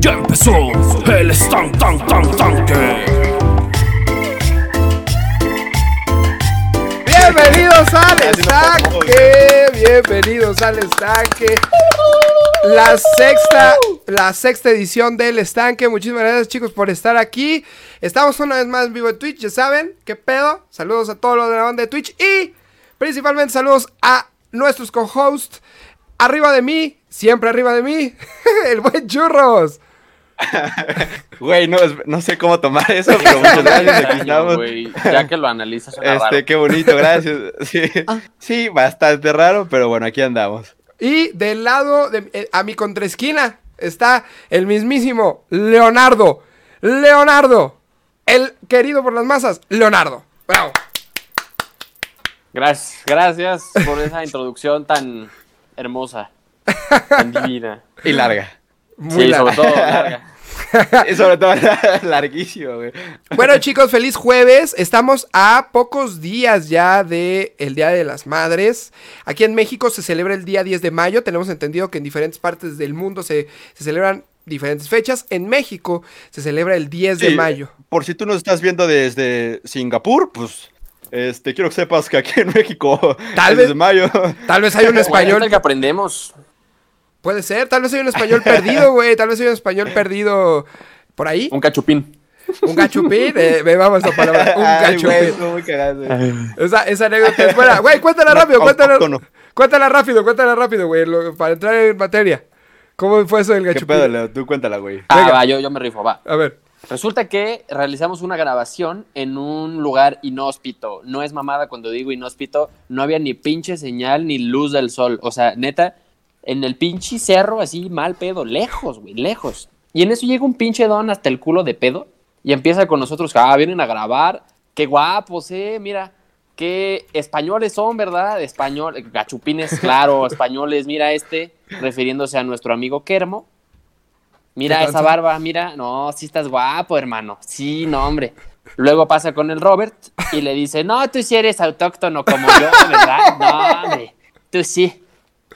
Ya empezó el stand tan tan tanque. Bienvenidos al estanque, bienvenidos al estanque. La sexta, la sexta edición del estanque. Muchísimas gracias chicos por estar aquí. Estamos una vez más en vivo en Twitch, ya saben, qué pedo. Saludos a todos los de la banda de Twitch y principalmente saludos a nuestros co-hosts. Arriba de mí, siempre arriba de mí, el buen Churros. Güey, no, sé cómo tomar eso, pero muchas gracias. Aquí estamos. Ya que lo analizas, suena Este, raro. qué bonito, gracias. Sí, sí, bastante raro, pero bueno, aquí andamos. Y del lado de eh, a mi contraesquina está el mismísimo Leonardo. Leonardo, el querido por las masas, Leonardo. Bravo. Gracias, gracias por esa introducción tan hermosa, tan divina. Y larga. Muy sí, larga. sobre todo larga. Y sobre todo larguísimo, güey. Bueno, chicos, feliz jueves. Estamos a pocos días ya de el Día de las Madres. Aquí en México se celebra el día 10 de mayo. Tenemos entendido que en diferentes partes del mundo se, se celebran diferentes fechas. En México se celebra el 10 de mayo. Por si tú nos estás viendo desde Singapur, pues este quiero que sepas que aquí en México Tal el vez- de mayo. Tal vez hay un español es el que aprendemos. Puede ser, tal vez hay un español perdido, güey. Tal vez hay un español perdido por ahí. Un cachupín. Un gachupín. Eh, ve, vamos a palabra. Un Ay, gachupín. Esa, esa anécdota es buena. Güey, cuéntala No, rápido, cuéntala. Cuéntala rápido, cuéntala rápido, güey. lo- Para entrar en materia. ¿Cómo fue eso del ¿Qué gachupín? pedo, Leo? Tú cuéntala, güey. Ah, Venga. va, yo, yo me rifo, va. A ver. Resulta que realizamos una grabación en un lugar inhóspito. No es mamada cuando digo inhóspito. No había ni pinche señal ni luz del sol. O sea, neta, en el pinche cerro así mal pedo. Lejos, güey, lejos. Y en eso llega un pinche don hasta el culo de pedo. Y empieza con nosotros. Ah, vienen a grabar. Qué guapos, eh. Mira, qué españoles son, ¿verdad? Español, gachupines, claro, españoles. Mira este, refiriéndose a nuestro amigo Kermo. Mira ¿Qué esa barba, mira, no, sí estás guapo, hermano. Sí, no, hombre. Luego pasa con el Robert y le dice, no, tú sí eres autóctono como yo, ¿verdad? No, hombre, tú sí.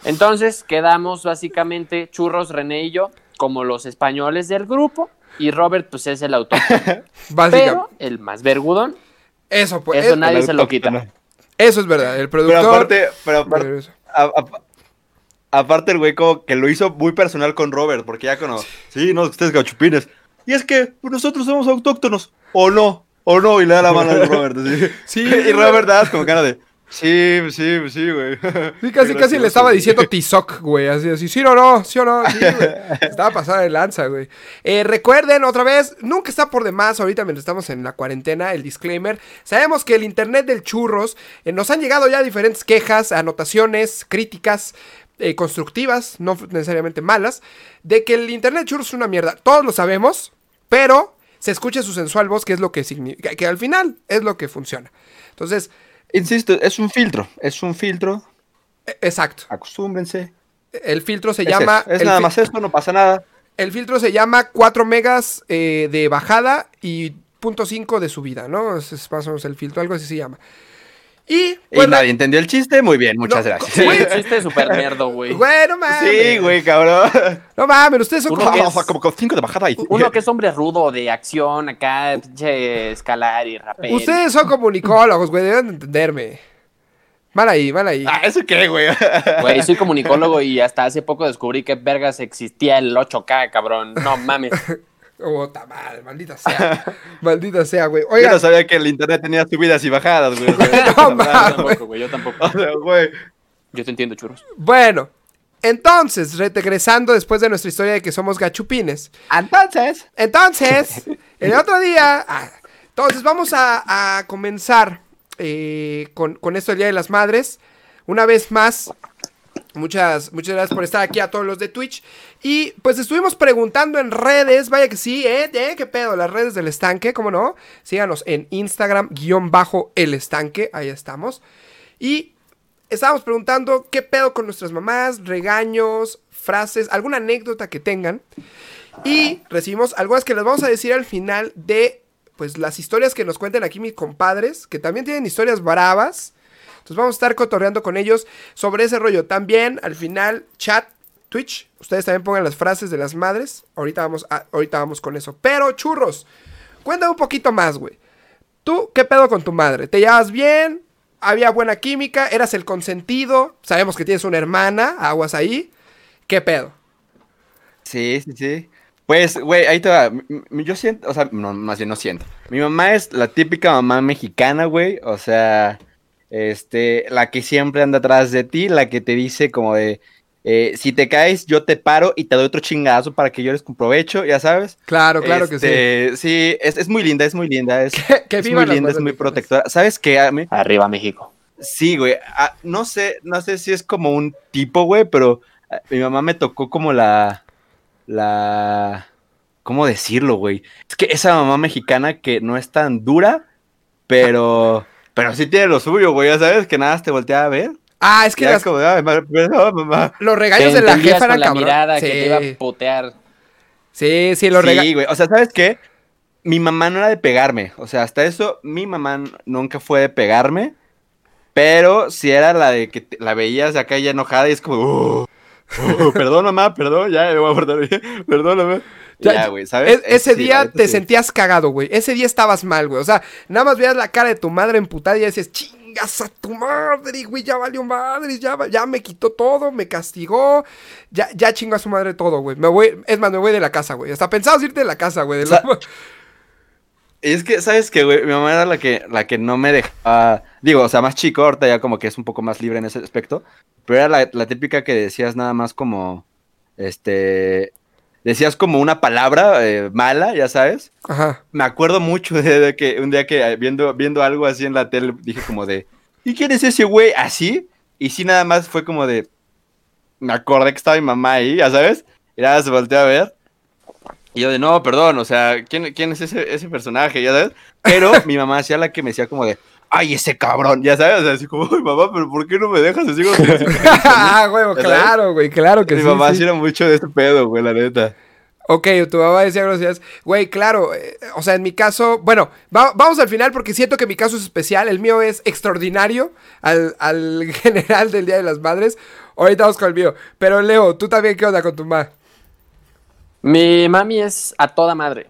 Entonces quedamos básicamente Churros, René y yo como los españoles del grupo y Robert pues es el autóctono. Básicamente. Pero el más vergudón, Eso, pues. eso es- nadie se lo quita. eso es verdad. El Pero productor. aparte, pero aparte, Pero eso. a- a- aparte el güey como que lo hizo muy personal con Robert, porque ya como, sí, no, ustedes gachupines. Y es que pues, nosotros somos autóctonos, o no, o no, y le da la mano al Robert. así. Sí, y Robert da como cara de, sí, sí, sí, güey. Sí, casi, casi le estaba diciendo Tizoc, güey. Así, así, sí o no, sí o no, sí, güey. Estaba pasada de lanza, güey. Eh, recuerden, otra vez, nunca está por demás ahorita mientras estamos en la cuarentena, el disclaimer. Sabemos que el internet del churros, eh, nos han llegado ya diferentes quejas, anotaciones, críticas. eh, constructivas, no necesariamente malas, de que el internet churros es una mierda. Todos lo sabemos, pero se escucha su sensual voz, que es lo que significa, que al final es lo que funciona. Entonces, Insisto, es un filtro, es un filtro, e- exacto. acostúmbrense. El filtro se Es, llama. eso, es nada más esto, no pasa nada. El filtro se llama 4 megas eh, de bajada y 0.5 de subida, ¿no? Es más o menos el filtro, algo así se llama. Y, Y bueno, nadie entendió el chiste, muy bien, muchas No, gracias. Sí, el chiste es súper nerdo, güey. güey, no mames. Sí, güey, cabrón. No mames, ustedes son Uno como... que Vamos a como con cinco de bajada y... Uno que es hombre rudo de acción acá, pinche escalar y rapel. Ustedes son comunicólogos, güey, deben de entenderme. Van ahí, van ahí. Ah, ¿eso qué, güey? Güey, soy comunicólogo y hasta hace poco descubrí que vergas existía el 8K, cabrón. No mames. Oh, ta madre, maldita sea. maldita sea, güey. Yo no sabía que el internet tenía subidas y bajadas, güey. No, tampoco, güey, yo tampoco. O sea, güey. Yo te entiendo, churros. bueno. Entonces, regresando después de nuestra historia de que somos gachupines. Entonces. Entonces, el otro día. ah, entonces, vamos a, a comenzar eh, con, con esto del Día de las Madres. Una vez más, muchas, muchas gracias por estar aquí a todos los de Twitch. Y pues estuvimos preguntando en redes, vaya que sí, ¿eh? ¿Qué pedo? Las redes del estanque, ¿cómo no? Síganos en Instagram, guion bajo el estanque, ahí estamos. Y estábamos preguntando qué pedo con nuestras mamás, regaños, frases, alguna anécdota que tengan. Y recibimos algunas que les vamos a decir al final de pues las historias que nos cuenten aquí mis compadres, que también tienen historias bravas. Entonces vamos a estar cotorreando con ellos sobre ese rollo. También al final, chat, Twitch, ustedes también pongan las frases de las madres. Ahorita vamos, ahorita vamos con eso. Pero, churros, cuéntame un poquito más, güey. ¿Tú qué pedo con tu madre? ¿Te llevas bien? ¿Había buena química? ¿Eras el consentido? Sabemos que tienes una hermana, aguas ahí. ¿Qué pedo? Sí, sí, sí. Pues, güey, ahí te va. Yo siento, o sea, no, más bien no siento. Mi mamá es la típica mamá mexicana, güey. O sea, este, la que siempre anda atrás de ti, la que te dice como de, eh, si te caes, yo te paro y te doy otro chingazo para que llores con provecho, ya sabes. Claro, claro que sí. Este, sí. es, es muy linda, es muy linda. Es, que es muy linda, es muy protectora. ¿Sabes qué? A mí, Arriba México. Sí, güey. ah, no sé, no sé si es como un tipo, güey, pero ah, mi mamá me tocó como la, la, ¿cómo decirlo, güey? Es que esa mamá mexicana que no es tan dura, pero, pero sí tiene lo suyo, güey. Ya sabes que nada más te voltea a ver. Ah, es que las- como, "Ay, madre, perdón, mamá. los Te regaños de la jefa eran la cabrón. mirada sí. que te iba a putear. sí, sí, los Sí, regaños. güey. O sea, ¿sabes qué? Mi mamá no era de pegarme. O sea, hasta eso, mi mamá nunca fue de pegarme. Pero sí era la de que te- la veías de acá ya enojada y es como, "Oh, oh, perdón, mamá, perdón, ya me voy a portar bien. Perdóname. Ya, Ya, güey, ¿sabes? Es- ese Sí, día te sí. sentías cagado, güey. Ese día estabas mal, güey. O sea, nada más veías la cara de tu madre emputada y decías, chingas a tu madre, güey. Ya valió madre, ya, ya me quitó todo, me castigó. Ya, ya chingó a su madre todo, güey. Me voy, es más, me voy de la casa, güey. Hasta pensabas irte de la casa, güey. de O sea, es que, ¿sabes qué, güey? Mi mamá era la que, la que no me dejaba. Digo, o sea, más chico, ahorita ya como que es un poco más libre en ese aspecto. Pero era la, la típica que decías nada más como. Este. Decías como una palabra eh, mala, ya sabes. Ajá. Me acuerdo mucho de, de que un día que eh, viendo, viendo algo así en la tele, dije como de. ¿Y quién es ese güey? Así. Y sí, nada más fue como de. Me acordé que estaba mi mamá ahí, ya sabes. Y nada, se volteó a ver. Y yo de, no, perdón, o sea, ¿quién, quién es ese, ese personaje? Ya sabes. Pero mi mamá hacía la que me decía como de, ay, ese cabrón, ya sabes. O sea, así como, ay, mamá, pero ¿por qué no me dejas así? como ah, güey, claro, güey, claro que mi sí. mamá sí. sí era mucho de ese pedo, güey, la neta. Ok, tu mamá decía groserías. Güey, claro. eh, o sea, en mi caso. Bueno, va- vamos al final porque siento que mi caso es especial. El mío es extraordinario al, al general del Día de las Madres. Ahorita vamos con el mío. Pero Leo, ¿tú también qué onda con tu mamá? Mi mami es a toda madre.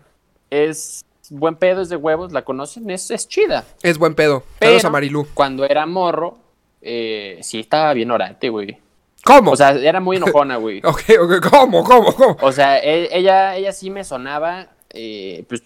Es buen pedo, es de huevos, la conocen, es, es chida. Es buen pedo. Pero Saludos a Marilú. cuando era morro, eh, sí estaba bien orate, güey. ¿Cómo? O sea, era muy enojona, güey. ok, ok, ¿cómo, cómo, cómo? O sea, e- ella, ella sí me sonaba, eh, pues,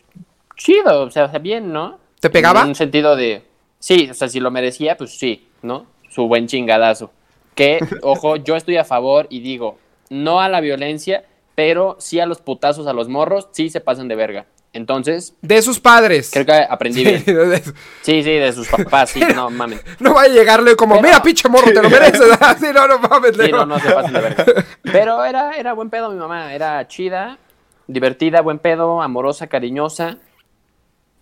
chido, o sea, o sea, bien, ¿no? ¿Te pegaba? En un sentido de, sí, o sea, si lo merecía, pues sí, ¿no? Su buen chingadazo. Que, ojo, yo estoy a favor y digo, no a la violencia, pero sí a los putazos a los morros, sí se pasan de verga. Entonces, De sus padres. creo que aprendí bien. Sí, de. Sí, sí, de sus papás, sí, no mames. no va a llegarle como, Pero- mira, pinche morro, te lo mereces. sí, no, no mames, Sí, no, no se pasen de verga. Pero era, era buen pedo mi mamá, era chida, divertida, buen pedo, amorosa, cariñosa.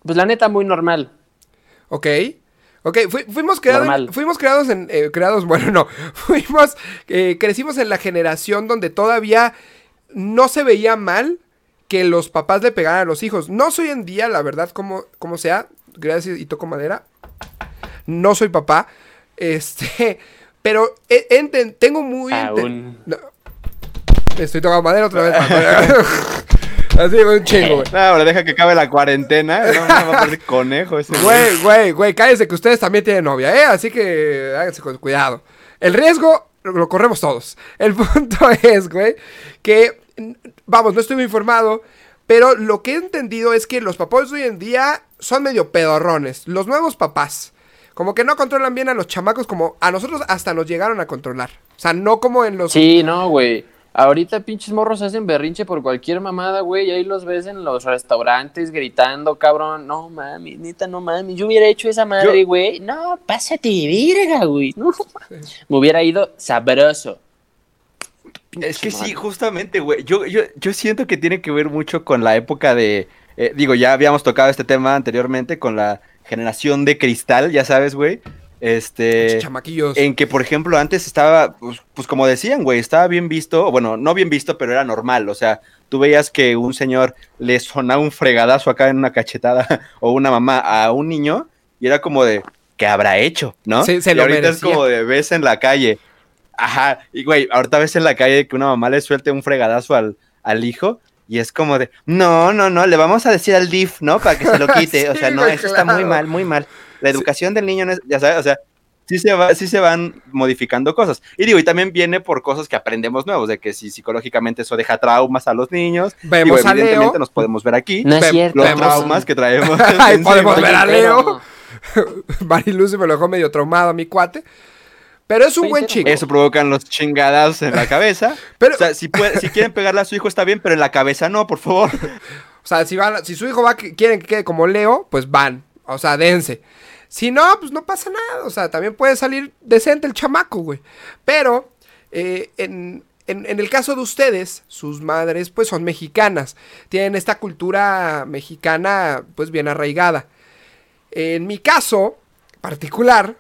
Pues la neta, muy normal. Ok. Ok, fui- fuimos, creados, Normal. fuimos creados en... eh, creados, bueno, no. Fuimos... eh, crecimos en la generación donde todavía no se veía mal que los papás le pegaran a los hijos. No soy en día, la verdad, como, como sea. Gracias y toco madera. No soy papá. Este... Pero enten- tengo muy... enten- Aún. No. Estoy tocando madera otra vez. Así, un chingo, güey. No, pero deja que acabe la cuarentena. No, no, va a parecer conejo ese Güey, güey, güey, cállense que ustedes también tienen novia, ¿eh? Así que háganse con cuidado. El riesgo lo, corremos todos. El punto es, güey, que, vamos, no estoy muy informado, pero lo que he entendido es que los papás de hoy en día son medio pedorrones. Los nuevos papás. Como que no controlan bien a los chamacos como a nosotros hasta nos llegaron a controlar. O sea, no como en los... Sí, no, güey. Ahorita pinches morros hacen berrinche por cualquier mamada, güey. Y ahí los ves en los restaurantes gritando, cabrón. No mami, neta, no mami. Yo hubiera hecho esa madre, Yo- güey. No, pásate de verga, güey. No, me hubiera ido sabroso. Es que sí, justamente, güey. Yo, yo, yo siento que tiene que ver mucho con la época de. eh, digo, ya habíamos tocado este tema anteriormente con la generación de cristal, ya sabes, güey. Este. chamaquillos. En que, por ejemplo, antes estaba, pues, pues como decían, güey, estaba bien visto, bueno, no bien visto, pero era normal. O sea, tú veías que un señor le sonaba un fregadazo acá en una cachetada o una mamá a un niño y era como de, ¿qué habrá hecho? ¿no? Sí, se y lo ahorita es merecía. como de, ves en la calle Ajá, y güey, ahorita ves en la calle que una mamá le suelte un fregadazo al, al hijo y es como de, no, no, no, le vamos a decir al DIF, ¿no? Para que se lo quite. o Sí, sea, no, güey, eso está muy claro. mal, muy mal. La educación del niño no es, ya sabes, o sea, sí se, va, sí se van modificando cosas. Y digo, y también viene por cosas que aprendemos nuevos, de que si psicológicamente eso deja traumas a los niños. Vemos digo, a Leo. evidentemente nos podemos ver aquí. No es cierto. Los vemos- traumas que traemos. Encima. podemos ver a Leo. pero- Mariluce me lo dejó medio traumado a mi cuate. Pero es un buen chico. Eso provocan los chingadas en la cabeza. Pero- o sea, si, puede- si quieren pegarle a su hijo está bien, pero en la cabeza no, por favor. O sea, si, van, si su hijo va que quieren que quede como Leo, pues van. O sea, dense. Si no, pues no pasa nada. O sea, también puede salir decente el chamaco, güey. Pero, eh, en, en- en el caso de ustedes, sus madres, pues son mexicanas. Tienen esta cultura mexicana, pues bien arraigada. En mi caso particular,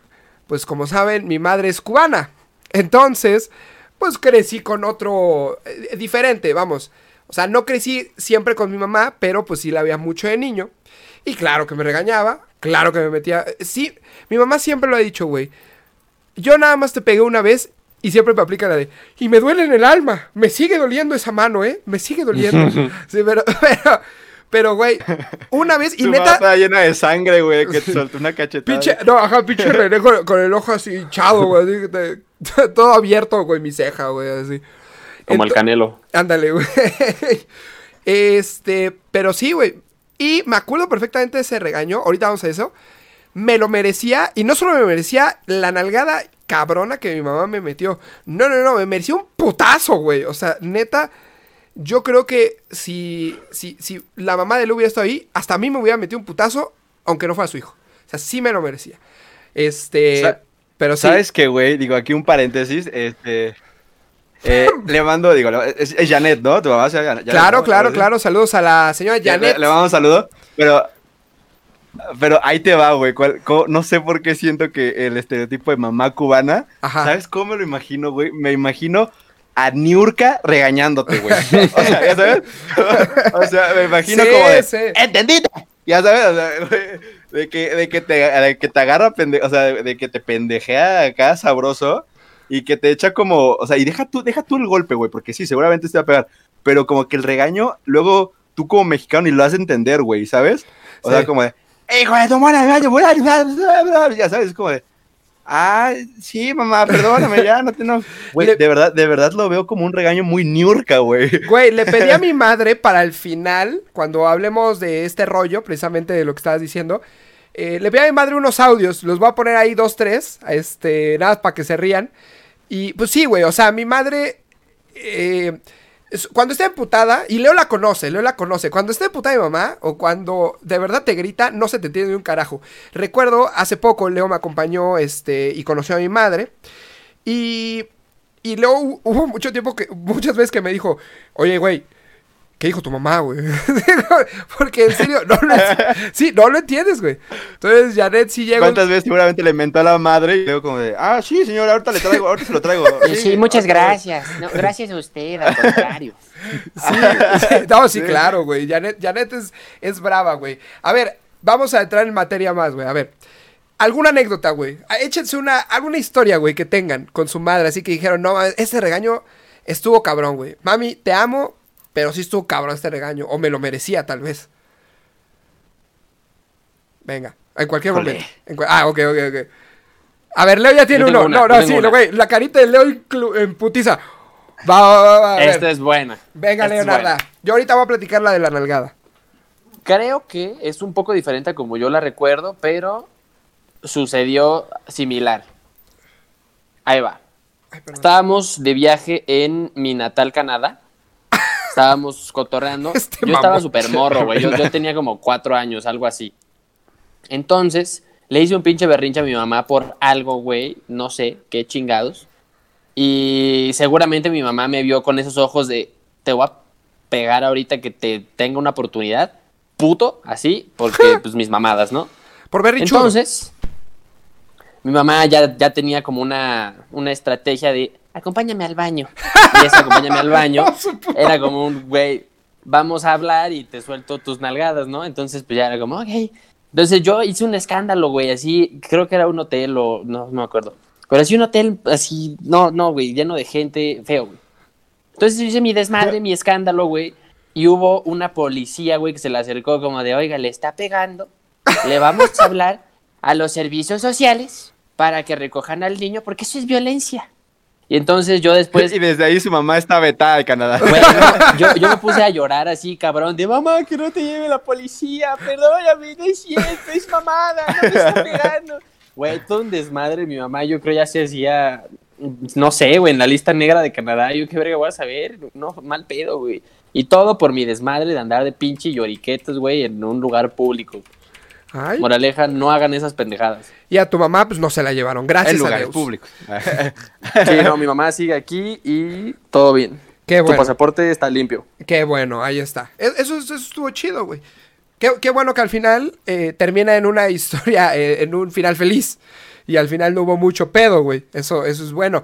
pues como saben, mi madre es cubana. Entonces, pues crecí con otro eh, diferente, vamos. O sea, no crecí siempre con mi mamá, pero pues sí la veía mucho de niño. Y claro que me regañaba, claro que me metía... eh, Sí, mi mamá siempre lo ha dicho, güey. Yo nada más te pegué una vez y siempre me aplica la de... Y me duele en el alma, me sigue doliendo esa mano, ¿eh? Me sigue doliendo. sí, pero, pero, pero, güey, una vez y neta... está llena de sangre, güey, que te soltó una cachetada. Pinche, no, ajá, pinche René con, con el ojo así hinchado, güey. así que te- todo abierto, güey, mi ceja, güey, así. Como el canelo. Ándale, güey. Este, pero sí, güey. Y me acuerdo perfectamente de ese regaño. Ahorita vamos a eso. Me lo merecía. Y no solo me merecía la nalgada cabrona que mi mamá me metió. No, no, no. Me merecía un putazo, güey. O sea, neta. Yo creo que si, si, si la mamá de Lu hubiera estado ahí, hasta a mí me hubiera metido un putazo, aunque no fuera su hijo. O sea, sí me lo merecía. Este. Pero sí. ¿Sabes qué, güey? Digo, aquí un paréntesis, este... eh, le mando, digo, es, es Janet, ¿no? Tu mamá se llama Janet, Claro, ¿no? claro, claro. Saludos a la señora Janet. Le, le mando un saludo, pero... Pero ahí te va, güey. ¿cuál- cómo- No sé por qué siento que el estereotipo de mamá cubana. Ajá. ¿Sabes cómo me lo imagino, güey? Me imagino a Niurka regañándote, güey. O sea, ¿ya sabes? o sea, me imagino Sí, como de. sí. ¿Entendiste? Ya sabes, o sea, de que, de que te, de que te agarra pende, o sea, de, que te pendejea acá sabroso y que te echa como, o sea, y deja tú, deja tú el golpe, güey, porque sí, seguramente te va a pegar, pero como que el regaño, luego tú como mexicano ni lo de entender, güey, ¿sabes? O Sí. sea, como de, hijo de tu madre, ya sabes, es como de, ah, sí, mamá, perdóname, ya, no te no. Güey, Le- de verdad, de verdad lo veo como un regaño muy niurca, güey. Güey, le pedí a mi madre para el final, cuando hablemos de este rollo, precisamente de lo que estabas diciendo, eh, le pedí a mi madre unos audios, los voy a poner ahí dos, tres, este, nada para que se rían. Y pues sí, güey, o sea, mi madre, eh, cuando está emputada, y Leo la conoce, Leo la conoce, cuando está emputada mi mamá, o cuando de verdad te grita, no se te entiende un carajo. Recuerdo, hace poco Leo me acompañó, este, y conoció a mi madre, y y hu- hubo mucho tiempo que, muchas veces que me dijo, oye, güey, ¿qué dijo tu mamá, güey? Porque en serio, no lo, sí, no lo entiendes, güey. Entonces, Janet sí llegó. ¿Cuántas veces seguramente le mentó a la madre y luego como de, ah, sí, señor, ahorita le traigo, ahorita se lo traigo. Sí, muchas gracias. No, gracias a usted, al contrario. Sí, sí, no, sí, claro, güey. Janet, Janet es, es brava, güey. A ver, vamos a entrar en materia más, güey. A ver. ¿Alguna anécdota, güey? Ah, Échense una, alguna historia, güey, que tengan con su madre. Así que dijeron, no, mames, este regaño estuvo cabrón, güey. Mami, te amo, pero sí estuvo cabrón este regaño. O me lo merecía, tal vez. Venga, en cualquier momento. En ah, ok, ok, ok. A ver, Leo ya tiene uno. una, no, no, sí, una. güey. La carita de Leo en putiza. Va, va, va, va. Esta es buena. Venga, Esta es Leonarda. buena. Yo ahorita voy a platicar la de la nalgada. Creo que es un poco diferente a como yo la recuerdo, pero sucedió similar. Ahí va. Ay. Estábamos de viaje en mi natal Canadá. Estábamos cotorreando. Este yo estaba súper morro, güey. Yo, yo tenía como cuatro años, algo así. Entonces, le hice un pinche berrinche a mi mamá por algo, güey. No sé, qué chingados. Y seguramente mi mamá me vio con esos ojos de, te voy a pegar ahorita que te tenga una oportunidad. Puto, así, porque pues mis mamadas, ¿no? Por ver Richudo. Entonces, mi mamá ya, ya tenía como una, una estrategia de, Acompáñame al baño. y ese acompáñame al baño, era como un, güey, vamos a hablar y te suelto tus nalgadas, ¿no? Entonces, pues ya era como, ok. Entonces yo hice un escándalo, güey, así, creo que era un hotel o no, no me acuerdo. Pero así un hotel, así, no, no, güey, lleno de gente, feo, güey. Entonces hice mi desmadre, mi escándalo, güey. Y hubo una policía, güey, que se le acercó como de, oiga, le está pegando. Le vamos a hablar a los servicios sociales para que recojan al niño, porque eso es violencia. Y entonces yo después, y desde ahí su mamá está vetada de Canadá. güey, no, yo, yo me puse a llorar así, cabrón, de mamá, que no te lleve la policía, perdóname, no es cierto, es mamada, no me está pegando. Güey, todo un desmadre, mi mamá, yo creo ya se hacía, no sé, güey, en la lista negra de Canadá, yo qué verga voy a saber, no, mal pedo, güey. Y todo por mi desmadre de andar de pinche lloriquetos, güey, en un lugar público. Ay. Moraleja, no hagan esas pendejadas. Y a tu mamá, pues no se la llevaron. Gracias En a lugares Dios. públicos. Sí, no, mi mamá sigue aquí y todo bien. Qué Tu bueno. pasaporte está limpio. Qué bueno, ahí está. E- Eso, eso estuvo chido, güey. Qué, qué bueno que al final eh, termina en una historia, eh, en un final feliz. Y al final no hubo mucho pedo, güey. Eso, eso es bueno.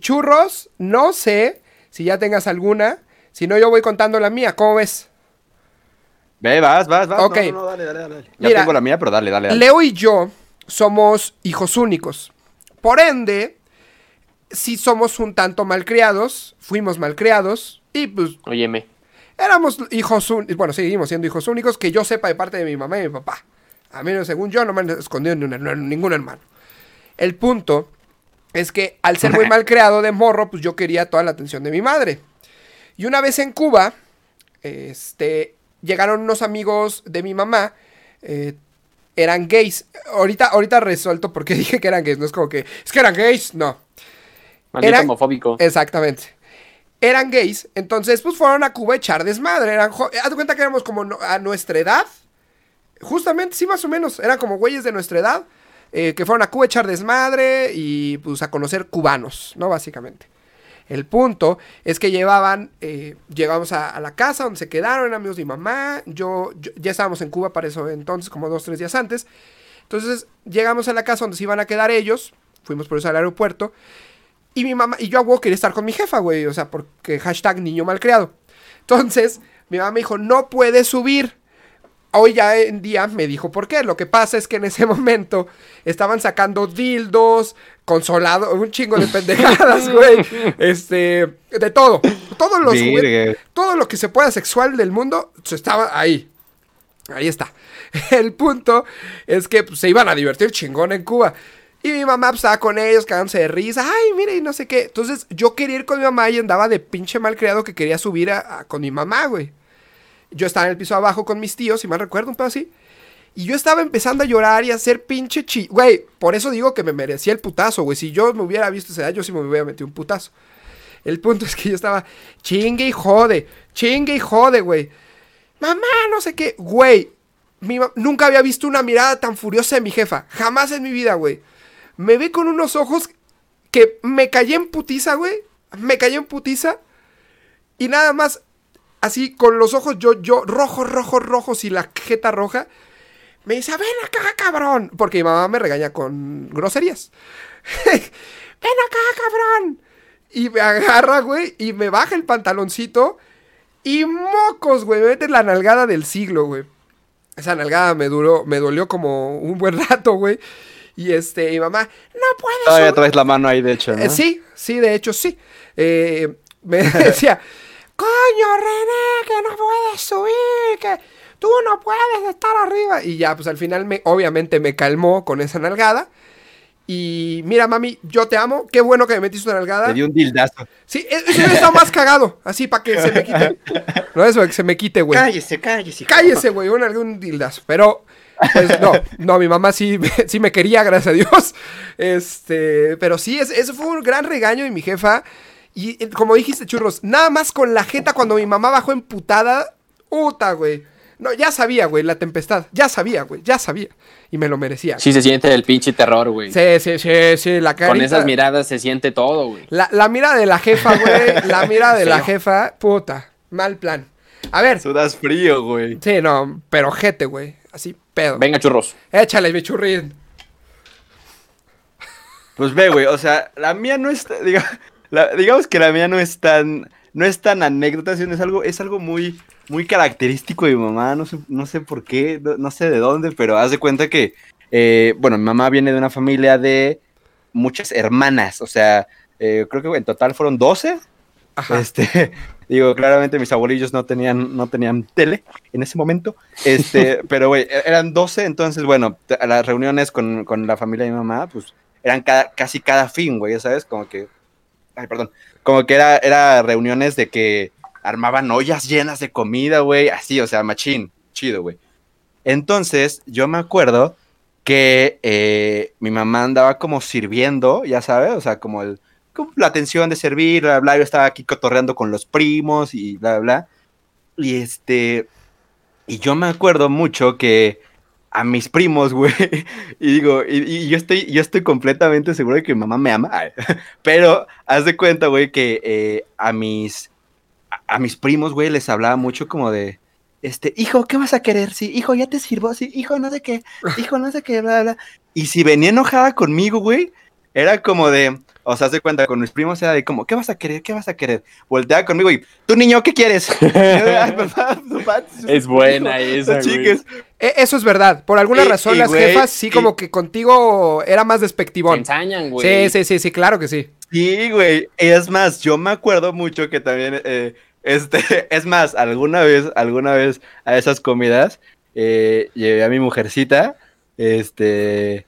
Churros, no sé si ya tengas alguna. Si no, yo voy contando la mía. ¿Cómo ves? Ve, vas, vas, vas. Ok. No, no, no, dale, dale, dale. Ya Mira, tengo la mía, pero dale, dale. dale. Leo y yo somos hijos únicos. Por ende, si somos un tanto malcriados, fuimos malcriados. Y pues Óyeme. Éramos hijos únicos, bueno, seguimos siendo hijos únicos, que yo sepa de parte de mi mamá y mi papá. A mí, según yo, no me han escondido ni ningún hermano. El punto es que al ser muy mal creado de morro, pues yo quería toda la atención de mi madre. Y una vez en Cuba, este, llegaron unos amigos de mi mamá, eh, eran gays. Ahorita, ahorita resuelto por qué dije que eran gays, no es como que, es que eran gays, no. Maldito Era- homofóbico. Exactamente. Eran gays, entonces pues fueron a Cuba a echar desmadre. Eran Haz de cuenta que éramos como no- a nuestra edad. Justamente, sí, más o menos. Eran como güeyes de nuestra edad. eh, que fueron a Cuba a echar desmadre y pues a conocer cubanos, ¿no? Básicamente. El punto es que llevaban, eh, llegamos a, la casa donde se quedaron, amigos de mi mamá. Yo, yo- ya estábamos en Cuba para eso entonces, como dos, tres días antes. Entonces llegamos a la casa donde se iban a quedar ellos. Fuimos por eso al aeropuerto. Y mi mamá, y yo a huevo quería estar con mi jefa, güey. O sea, porque hashtag niño malcriado. Entonces, mi mamá me dijo, no puedes subir. Hoy ya en día me dijo por qué. Lo que pasa es que en ese momento estaban sacando dildos, consolado, un chingo de pendejadas, güey. Este, de todo. Todos los todo lo que se pueda sexual del mundo se estaba ahí. Ahí está. El punto es que pues, se iban a divertir chingón en Cuba. Y mi mamá pues, estaba con ellos, cagándose de risa. Ay, mire, y no sé qué. Entonces yo quería ir con mi mamá y andaba de pinche malcriado que quería subir a- a- con mi mamá, güey. Yo estaba en el piso abajo con mis tíos, si mal recuerdo, un pedo así. Y yo estaba empezando a llorar y a hacer pinche chi... Güey, por eso digo que me merecía el putazo, güey. Si yo me hubiera visto esa edad, yo sí me hubiera metido un putazo. El punto es que yo estaba chingue y jode, chingue y jode, güey. Mamá, no sé qué. Güey, mi nunca había visto una mirada tan furiosa de mi jefa. Jamás en mi vida, güey. Me ve con unos ojos que me callé en putiza, güey. Me callé en putiza. Y nada más, así, con los ojos yo, yo, rojos, rojos, rojos y la jeta roja. Me dice, ven acá, cabrón. Porque mi mamá me regaña con groserías. ven acá, cabrón. Y me agarra, güey, y me baja el pantaloncito. Y mocos, güey, me mete la nalgada del siglo, güey. Esa nalgada me duró, me dolió como un buen rato, güey. Y este, mi mamá, no puedes Todavía subir". traes la mano ahí, de hecho, ¿no? Eh, sí, sí, de hecho sí. Eh, me decía, coño, René, que no puedes subir, que tú no puedes estar arriba. Y ya, pues al final, me, obviamente me calmó con esa nalgada. Y mira, mami, yo te amo. Qué bueno que me metiste una nalgada. Te dio un dildazo. Sí, e- eso hubiera estado más cagado. Así, para que se me quite. No, eso, que se me quite, güey. Cállese, cállese. Cállese, güey, un, algún dildazo. Pero, pues, no, no, mi mamá sí, me- sí me quería, gracias a Dios. Este, pero sí, es- eso fue un gran regaño de mi jefa. Y eh, como dijiste, churros, nada más con la jeta cuando mi mamá bajó emputada. Puta, güey. No, ya sabía, güey, la tempestad. Ya sabía, güey, ya sabía. Y me lo merecía. Sí se siente el pinche terror, güey. Sí, sí, sí, sí, la carita. Con esas miradas se siente todo, güey. La, la mira de la jefa, güey. La mira de la jefa, puta. Mal plan. A ver. Sudas frío, güey. Sí, no, pero jete, güey. Así, pedo. Venga, churros. Échale, mi churrín. Pues ve, güey, o sea, la mía no es, diga- la- digamos que la mía no es tan, no es tan anécdota, sino es algo, es algo muy, muy característico de mi mamá, no sé, no sé por qué, no, no sé de dónde, pero haz de cuenta que, eh, bueno, mi mamá viene de una familia de muchas hermanas, o sea, eh, creo que en total fueron 12. Ajá. Este, digo, claramente mis abuelillos no tenían, no tenían tele en ese momento. Este, pero güey, e- eran 12, entonces, bueno, las reuniones con, con la familia de mi mamá, pues, eran cada, casi cada fin, güey, ya sabes, como que. Ay, perdón. Como que era, era reuniones de que armaban ollas llenas de comida, güey, así, o sea, machín, chido, güey. Entonces, yo me acuerdo que eh, mi mamá andaba como sirviendo, ya sabes, o sea, como, el, como la atención de servir, bla, bla, yo estaba aquí cotorreando con los primos y bla, bla. Y este, y yo me acuerdo mucho que a mis primos, güey, y digo, y, y yo, estoy, yo estoy completamente seguro de que mi mamá me ama, pero haz de cuenta, güey, que eh, a mis, a, a mis primos, güey, les hablaba mucho como de, este, hijo, ¿qué vas a querer? Sí, hijo, ya te sirvo, sí, hijo, no sé qué, hijo, no sé qué, bla, bla. Y si venía enojada conmigo, güey, era como de, o sea, haz de cuenta, con mis primos era de como, ¿qué vas a querer? ¿Qué vas a querer? Volteaba conmigo y, tú niño, ¿qué quieres? Y yo de, "Ay, papá, papá, Es buena esa, güey. Chingues". E- Eso es verdad. Por alguna Y- razón y, las jefas sí y- como que contigo era más Te despectivón. ensañan, güey. Sí, sí, sí, sí, claro que sí. Sí, güey. Es más, yo me acuerdo mucho que también, eh, este, es más, alguna vez, alguna vez a esas comidas, eh, llevé a mi mujercita, este,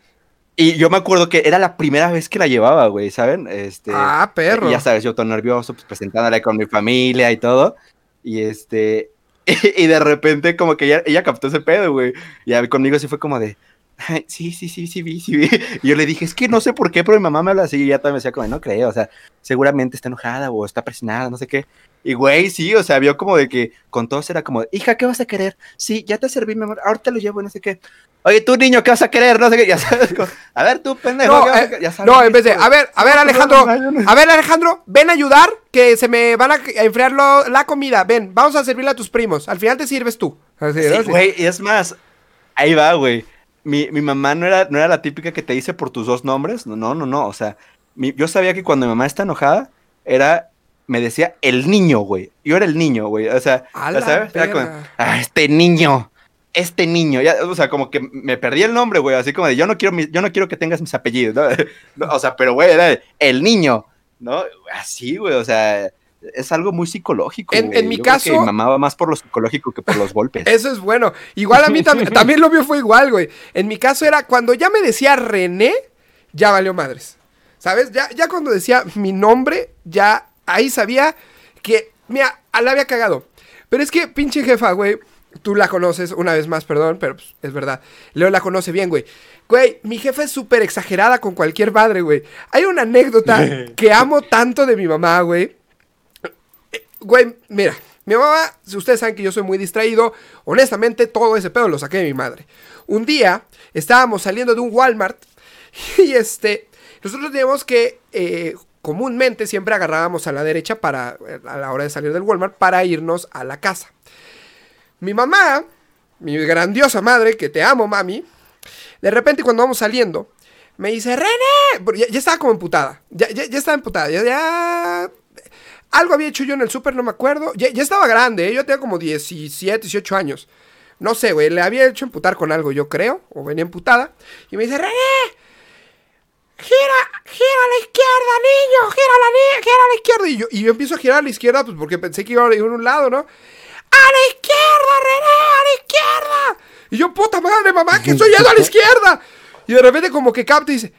y yo me acuerdo que era la primera vez que la llevaba, güey, ¿saben? Este, Ah, perro. y ya sabes, yo todo nervioso, pues presentándola con mi familia y todo, y este, y, de repente como que ella, ella captó ese pedo, güey, y conmigo sí fue como de, "Ay, sí, sí, sí, sí, sí. Y yo le dije, es que no sé por qué, pero mi mamá me habla así y ella también me decía como, no creo, o sea, seguramente está enojada o está presionada, no sé qué. Y güey, sí, o sea, vio como de que con todos era como, hija, ¿qué vas a querer? Sí, ya te serví, mi amor, ahorita lo llevo, no sé qué. Oye, tú niño, ¿qué vas a querer? No sé qué, ya sabes, como, a ver, tú, pendejo, No, ¿qué vas a eh? Ya sabes, no, en vez de, a ver, a ver, "No, Alejandro, no, no, no". a ver, Alejandro, ven a ayudar, que se me van a enfriar lo- la comida. Ven, vamos a servirle a tus primos. Al final te sirves tú. Así, Sí, güey, y es más, ahí va, güey. Mi, mi mamá no era, no era la típica que te dice por tus dos nombres. No, no, no, no. O sea, mi- yo sabía que cuando mi mamá está enojada, era, me decía el niño, güey. Yo era el niño, güey. O sea, sabes, era como, verga. ah, este niño, este niño. Ya, o sea, como que me perdí el nombre, güey. Así como de, yo no quiero, mi- yo no quiero que tengas mis apellidos, o sea, pero, güey, era el niño, ¿no? Así, güey, o sea. Es algo muy psicológico. En- mi Yo creo que caso- mamá va más por lo psicológico que por los golpes. Eso es bueno. Igual a mí también, también lo mío fue igual, güey. En mi caso era cuando ya me decía René, ya valió madres. ¿Sabes? Ya, ya cuando decía mi nombre, ya ahí sabía que, mira, la había cagado. Pero es que, pinche jefa, güey, tú la conoces una vez más, perdón, pero pues, es verdad. Leo la conoce bien, güey. Güey, mi jefa es súper exagerada con cualquier madre, güey. Hay una anécdota que amo tanto de mi mamá, güey. Güey, mira, mi mamá, si ustedes saben que yo soy muy distraído, honestamente todo ese pedo lo saqué de mi madre. Un día estábamos saliendo de un Walmart y este, nosotros teníamos que eh, comúnmente siempre agarrábamos a la derecha para a la hora de salir del Walmart para irnos a la casa. Mi mamá, mi grandiosa madre, que te amo, mami, de repente cuando vamos saliendo, me dice, René, ya, ya estaba como emputada, ya, ya, ya estaba emputada, ya, ya algo había hecho yo en el súper, no me acuerdo. Ya, ya estaba grande, ¿eh? yo tenía como 17, 18 años. No sé, güey, le había hecho emputar con algo, yo creo, o venía emputada. Y me dice, René, gira, gira a la izquierda, niño, gira a la, ni- gira a la izquierda. Y yo, y yo empiezo a girar a la izquierda, pues porque pensé que iba a ir a un lado, ¿no? ¡A la izquierda, René, a la izquierda! Y yo, puta madre, mamá, que estoy yendo a la izquierda. Y de repente como que capta y dice,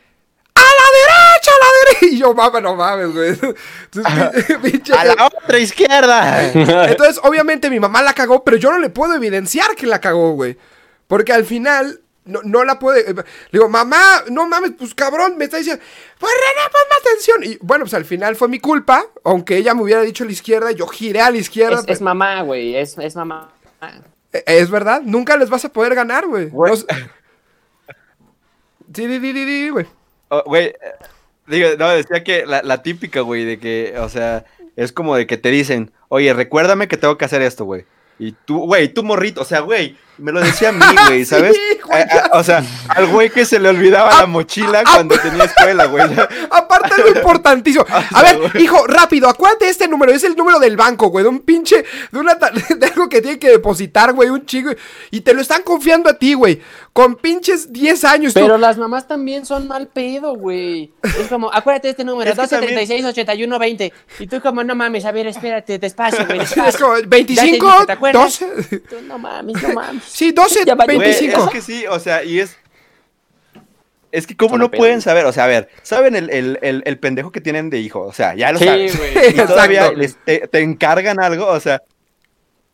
¡A la derecha, a la derecha! Y yo, mamá, no mames, güey. Entonces, pinche- ¡A la otra izquierda! entonces, obviamente mi mamá la cagó, pero yo no le puedo evidenciar que la cagó, güey. Porque al final no, no la puede. eh, Le digo, mamá, no mames, pues cabrón, me está diciendo, pues René, ponme atención. Y bueno, pues al final fue mi culpa, aunque ella me hubiera dicho a la izquierda, yo giré a la izquierda. Es, pero- es mamá, güey. Es, es mamá. Eh, Es verdad, nunca les vas a poder ganar, güey. No Sí, di, di, di, di, güey. Oh, Güey, digo, no, decía que la, la típica, güey, de que, o sea, es como de que te dicen, oye, recuérdame que tengo que hacer esto, güey. Y tú, güey, tú morrito, o sea, güey, me lo decía a mí, güey, ¿sabes? Sí, güey, A- a- o sea, al güey que se le olvidaba la mochila cuando tenía escuela, güey. Aparte algo importantísimo. A ver, güey. hijo, rápido, acuérdate de este número. Es el número del banco, güey. De un pinche. De, una, de algo que tiene que depositar, güey. Un chico. Y te lo están confiando a ti, güey. Con pinches 10 años. tú- Pero las mamás también son mal pedo, güey. Es como, acuérdate de este número, Es que 12, también- 36, 81, 20. Y tú como, no mames, a ver, espérate, despacio, güey, despacio. Es como Ya te 25, dije, ¿te acuerdas? 12. Tú, no mames, no mames. Sí, 12, Ya valió. Güey, 25. es que sí, o sea, y es. Es que, ¿cómo no pueden saber? O sea, a ver, ¿saben el, el, el, el pendejo que tienen de hijo? O sea, ya lo Sí, saben. güey. Y todavía les- te, te encargan algo, o sea.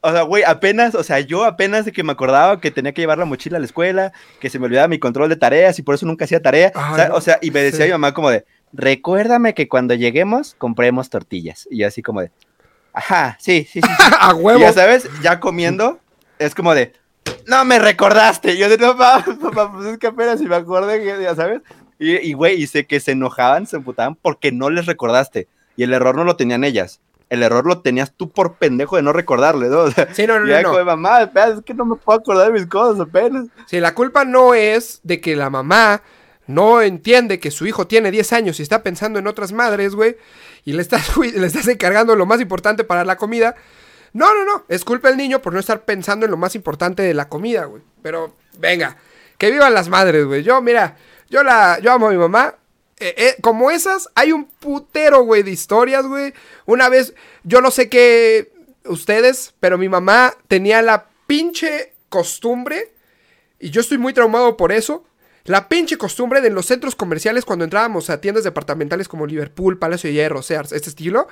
O sea, güey, apenas, o sea, yo apenas de que me acordaba que tenía que llevar la mochila a la escuela, que se me olvidaba mi control de tareas y por eso nunca hacía tarea. Ay, o, sea, o sea, y me decía Sí. mi mamá como de, recuérdame que cuando lleguemos compremos tortillas. Y yo así como de, ajá, sí, sí, sí. sí". A Y huevo. ya sabes, ya comiendo, es como de, no me recordaste. Yo de, no, papá, pues es que apenas si me acordé, ya sabes. Y, güey, y sé que se enojaban, se emputaban porque no les recordaste. Y el error no lo tenían ellas. El error lo tenías tú por pendejo de no recordarle, ¿no? O sea, Sí, no, no, no, como no. mamá, espera, es que no me puedo acordar de mis cosas apenas. Sí, la culpa no es de que la mamá no entiende que su hijo tiene 10 años y está pensando en otras madres, güey, y le estás, le estás encargando lo más importante para la comida. No, no, no, es culpa del niño por no estar pensando en lo más importante de la comida, güey. Pero, venga, que vivan las madres, güey. Yo, mira, yo la, yo amo a mi mamá. Eh, eh, como esas, hay un putero, güey, de historias, güey. Una vez, yo no sé qué ustedes, pero mi mamá tenía la pinche costumbre y yo estoy muy traumado por eso. La pinche costumbre de en los centros comerciales cuando entrábamos a tiendas departamentales como Liverpool, Palacio de Hierro, Sears, este estilo,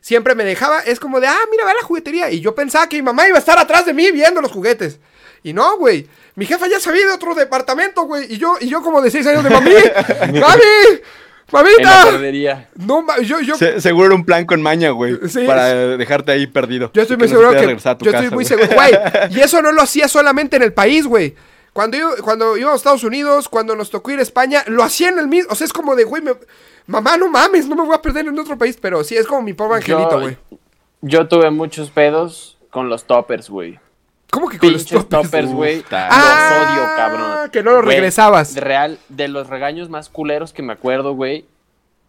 siempre me dejaba, es como de, ah, mira, ve a la juguetería. Y yo pensaba que mi mamá iba a estar atrás de mí viendo los juguetes. Y no, güey. Mi jefa ya sabía de otro departamento, güey. Y yo, y yo como de seis años de mami, mami, En la mamita. No, yo, yo, Se- seguro era un plan con maña, güey, Sí. para dejarte ahí perdido. Yo estoy Que muy no seguro que. regresar a tu Yo estoy muy güey. seguro, güey. Y eso no lo hacía solamente en el país, güey. Cuando, yo, cuando íbamos a Estados Unidos, cuando nos tocó ir a España, lo hacía en el mismo. O sea, es como de, güey, me- mamá, no mames, no me voy a perder en otro país. Pero sí, es como mi pobre angelito, Yo- güey. Yo tuve muchos pedos con los toppers, güey. ¿Cómo que con los Pinches toppers? toppers, güey. Los Ah, odio, cabrón. que no los Güey, regresabas. de Real, de los regaños más culeros que me acuerdo, güey,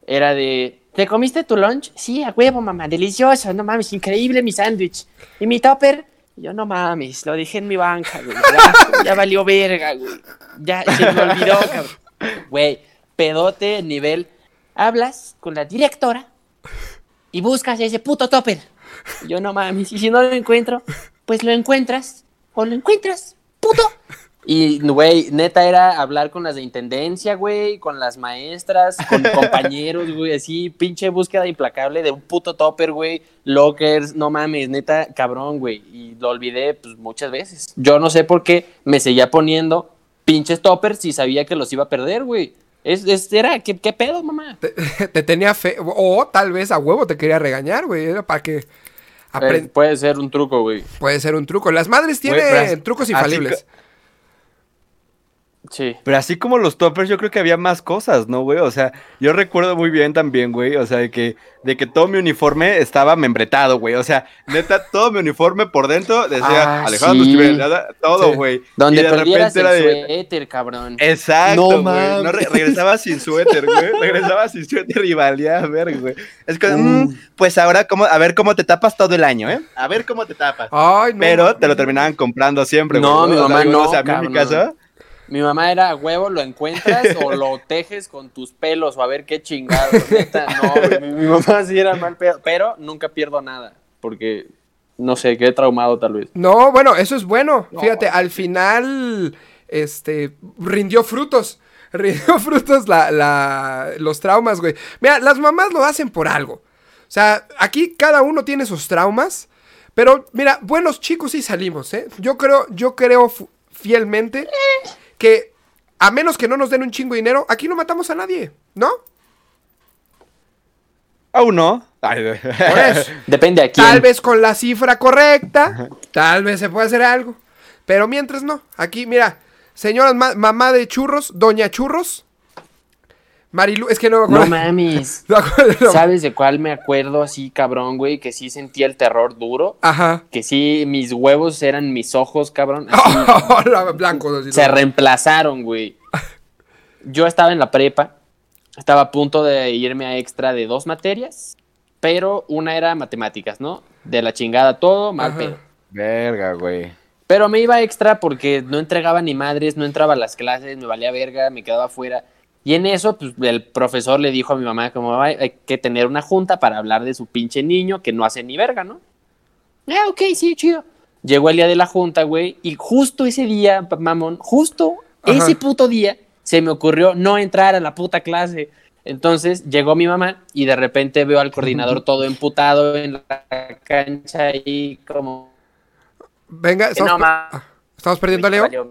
era de... ¿Te comiste tu lunch? Sí, a huevo, mamá. Delicioso. No mames, increíble mi sándwich. ¿Y mi topper? Yo no mames, lo dejé en mi banca, güey. Ya, valió verga, güey. Ya se me olvidó, cabrón. Güey, pedote nivel. Hablas con la directora y buscas ese puto topper. Yo no mames, y si no lo encuentro, pues lo encuentras o lo encuentras, puto. Y, güey, neta era hablar con las de intendencia, güey, con las maestras, con compañeros, güey, así, pinche búsqueda implacable de un puto topper, güey, lockers, no mames, neta, cabrón, güey. Y lo olvidé, pues, muchas veces. Yo no sé por qué me seguía poniendo pinches toppers si sabía que los iba a perder, güey. Es, es- era, ¿qué, qué pedo, mamá? Te, te tenía fe. O tal vez a huevo te quería regañar, güey. Era para que. Eh, apren- puede ser un truco, güey. Puede ser un truco. Las madres tienen trucos infalibles. Sí. Pero así como los toppers, yo creo que había más cosas, ¿no, güey? O sea, yo recuerdo muy bien también, güey, o sea, de que, de que todo mi uniforme estaba membretado, güey. O sea, neta, todo mi uniforme por dentro decía Ah, Alejandro sí. Todo, Sí. güey. Donde y de repente el era de. suéter, cabrón. Exacto, No güey. No, re- regresaba sin suéter, güey. Regresaba sin suéter y valía a ver, güey. Es que, mm, pues ahora, cómo, a ver cómo te tapas todo el año, ¿eh? A ver cómo te tapas. Ay, no. Pero te lo terminaban comprando siempre, güey. No, mi O sea, mamá no, O sea, a mí en mi cabrón. Mi mamá era huevo, lo encuentras o lo tejes con tus pelos o a ver qué chingado. Neta, no, güey, mi, mi mamá sí era mal pedo, pero nunca pierdo nada porque no sé, quedé traumado tal vez. No, bueno, eso es bueno. Fíjate, al final, este, rindió frutos. Rindió frutos la, la, los traumas, güey. Mira, las mamás lo hacen por algo. O sea, aquí cada uno tiene sus traumas. Pero, mira, buenos chicos sí salimos, ¿eh? Yo creo, yo creo fielmente que, a menos que no nos den un chingo de dinero, aquí no matamos a nadie, ¿no? aún no. Depende a quién. Tal vez con la cifra correcta, tal vez se puede hacer algo. Pero mientras no. Aquí, mira, señora ma- mamá de churros, doña churros, Marilu, es que no me No acuerdo. mames. No me acuerdo. ¿Sabes de cuál me acuerdo así, cabrón, güey? Que sí sentía el terror duro. Ajá. Que sí, mis huevos eran mis ojos, cabrón. así, así, se ¿no? reemplazaron, güey. Yo estaba en la prepa. Estaba a punto de irme a extra de dos materias. Pero una era matemáticas, ¿no? De la chingada todo, mal Ajá. pedo. Verga, güey. Pero me iba extra porque no entregaba ni madres, no entraba a las clases, me valía verga, me quedaba afuera. Y en eso, pues, el profesor le dijo a mi mamá como "Ay, hay que tener una junta para hablar de su pinche niño que no hace ni verga, ¿no? Ah, ok, sí, chido. Llegó el día de la junta, güey, y justo ese día, mamón, justo Ajá. ese puto día, se me ocurrió no entrar a la puta clase. Entonces llegó mi mamá y de repente veo al coordinador todo emputado en la cancha ahí como... Venga, estamos, no per- mames, ¿estamos perdiendo a Leo. valió.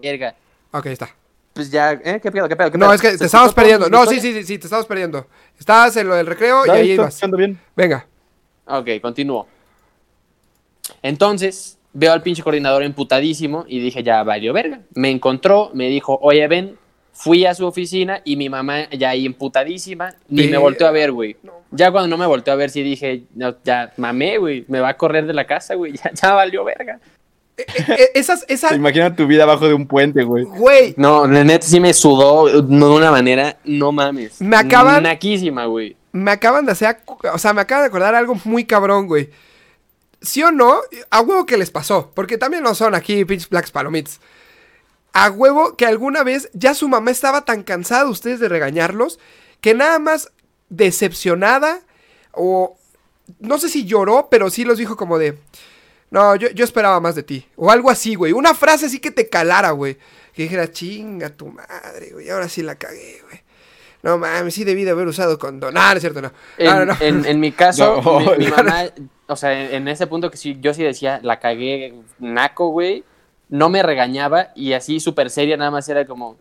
Ok, está. Pues ya, ¿eh? ¿Qué pedo? ¿Qué pedo? ¿Qué No, pedo? es que ¿Se te estamos escuchó perdiendo. No, sí, sí, sí, sí, te estamos perdiendo. Estabas en lo del recreo y Ahí ibas. bien. Venga. Ok, continúo. Entonces, veo al pinche coordinador emputadísimo y dije, ya valió verga. Me encontró, me dijo, oye, ven, fui a su oficina y mi mamá ya ahí emputadísima, ni me volteó a ver, güey. Ya cuando no me volteó a ver, sí dije, no, ya mamé, güey, me va a correr de la casa, güey, ya, ya valió verga. Eh, eh, esas, esas, Imagina tu vida abajo de un puente, güey. güey, No, la neta sí me sudó no, de una manera, no mames. Me acaban- Naquísima, güey. me acaban de hacer, o sea, me acaban de acordar algo muy cabrón, güey. ¿Sí o no? A huevo que les pasó, porque también no son aquí pinches blacks palomitas. A huevo que alguna vez ya su mamá estaba tan cansada de ustedes de regañarlos que nada más decepcionada o no sé si lloró, pero sí los dijo como de, no, yo, yo esperaba más de ti. O algo así, güey. Una frase así que te calara, güey. Que dijera, chinga tu madre, güey. Ahora sí la cagué, güey. No mames, sí debí de haber usado condón. No, no es cierto, no. En, No, no, no. en- en mi caso, No, mi, mi no. mamá, o sea, en, en ese punto que sí, yo sí decía, la cagué naco, güey, no me regañaba y así súper seria nada más era como,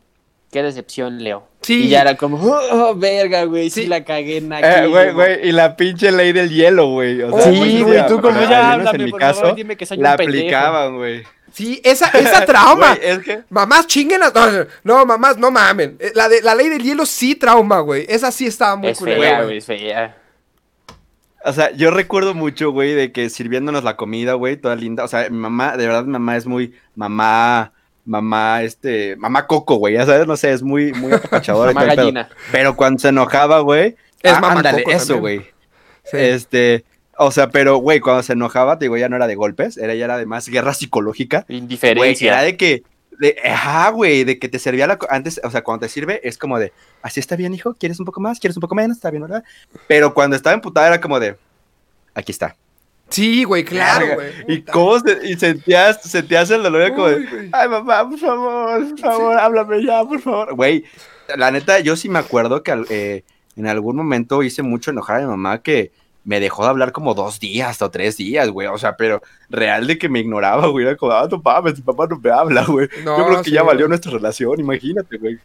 qué decepción, Leo. Sí. Y ya era como, oh, verga, güey, sí. Sí. la cagué Eh, naquísimo. güey, güey, y la pinche ley del hielo, güey. O sea, Sí, pues, güey, tú como ya háblame, en mi por caso, favor, dime que soy un la pendejo. aplicaban, güey. Sí, esa, esa trauma. Güey, es que... Mamás chinguen las. No, no, mamás, no mamen. Eh, La, de, la ley del hielo sí trauma, güey. Esa sí estaba muy Es culera, fea, güey. güey, es fea. O sea, yo recuerdo mucho, güey, de que sirviéndonos la comida, güey, toda linda. O sea, mi mamá, de verdad, mi mamá es muy mamá, mamá, este, mamá coco, güey, ya sabes, no sé, es muy, muy apapachadora. Mamá pedo. gallina. Pero cuando se enojaba, güey, Es ah, mamá ándale, coco eso, güey. Sí. Este, o sea, pero, güey, cuando se enojaba, te digo, ya no era de golpes, era ya era de más guerra psicológica. Güey, Indiferencia. era de que, de, ajá, güey, de que te servía la, antes, o sea, cuando te sirve, es como de, así está bien, hijo, ¿quieres un poco más? ¿Quieres un poco menos? Está bien, ¿verdad? Pero cuando estaba emputada era como de, aquí está. Sí, güey, claro, güey. Y cómo se- y sentías, sentías el dolor era como Uy, de, ay mamá, por favor, por favor, háblame ya, por favor. Güey, la neta, yo sí me acuerdo que eh, en algún momento hice mucho enojar a mi mamá que me dejó de hablar como dos días o tres días, güey. O sea, pero real de que me ignoraba, güey. Era como, ah, no mames, mi papá no me habla, güey. No, yo creo que sí, ya valió nuestra relación, imagínate, güey.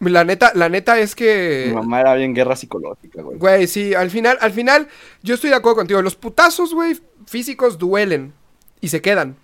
La neta, la neta es que. Mi mamá era bien guerra psicológica, güey. Güey, sí, al final, al final, yo estoy de acuerdo contigo. Los putazos, güey, físicos duelen y se quedan.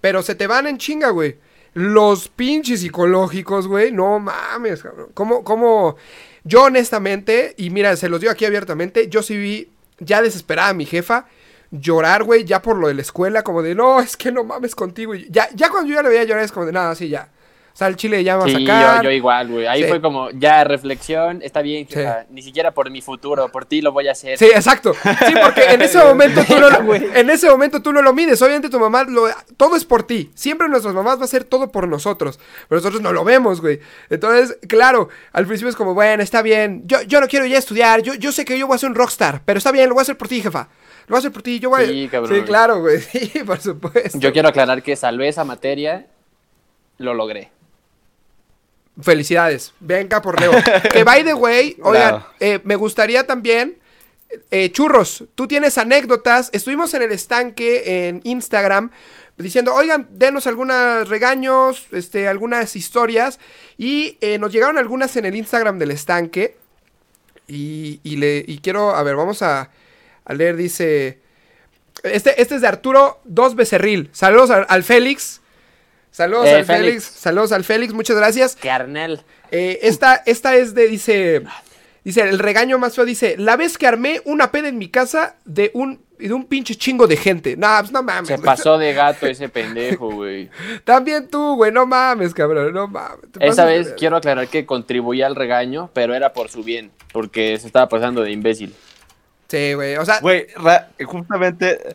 Pero se te van en chinga, güey. Los pinches psicológicos, güey, no mames, cabrón. ¿Cómo, cómo? Yo honestamente, y mira, se los digo aquí abiertamente, yo sí vi ya desesperada a mi jefa llorar, güey, ya por lo de la escuela, como de, no, es que no mames contigo. Y ya, ya cuando yo ya le veía llorar es como de, nada, sí, ya. Sea, chile ya va a Sí, sacar. yo, yo igual, güey. Ahí Sí. fue como, ya, reflexión, está bien, Sí. jefa, Ni siquiera por mi futuro, por ti lo voy a hacer. Sí, exacto. Sí, porque en ese momento tú no lo, en ese momento tú no lo mides. Obviamente tu mamá lo, todo es por ti. Siempre nuestras mamás va a ser todo por nosotros. Pero nosotros no lo vemos, güey. Entonces, claro, al principio es como, bueno, está bien. Yo, yo no quiero ya estudiar. Yo, yo sé que yo voy a ser un rockstar. Pero está bien, lo voy a hacer por ti, jefa. Lo voy a hacer por ti. Yo voy a- Sí, cabrón. Sí, claro, güey. Sí, por supuesto. Yo quiero aclarar que salvé esa materia, lo logré. Felicidades. Venga por Leo. que by the way, oigan, eh, me gustaría también. eh, churros, tú tienes anécdotas. Estuvimos en el estanque en Instagram diciendo, oigan, denos algunos regaños, este, algunas historias. Y eh, nos llegaron algunas en el Instagram del estanque. Y, y le, y quiero, a ver, vamos a, a leer, dice... Este, este es de Arturo Dos Becerril. Saludos al, al Félix. Saludos Eh, al Félix. Félix. Saludos al Félix, muchas gracias. Carnal. Eh, esta, esta es de, dice, Dice, el regaño más feo dice, la vez que armé una peda en mi casa de un, de un pinche chingo de gente. Nah, pues no mames. Se pasó de gato ese pendejo, güey. También tú, güey, no mames, cabrón, no mames. Esa vez quiero aclarar que contribuía al regaño, pero era por su bien, porque se estaba pasando de imbécil. Sí, güey, o sea, Güey, justamente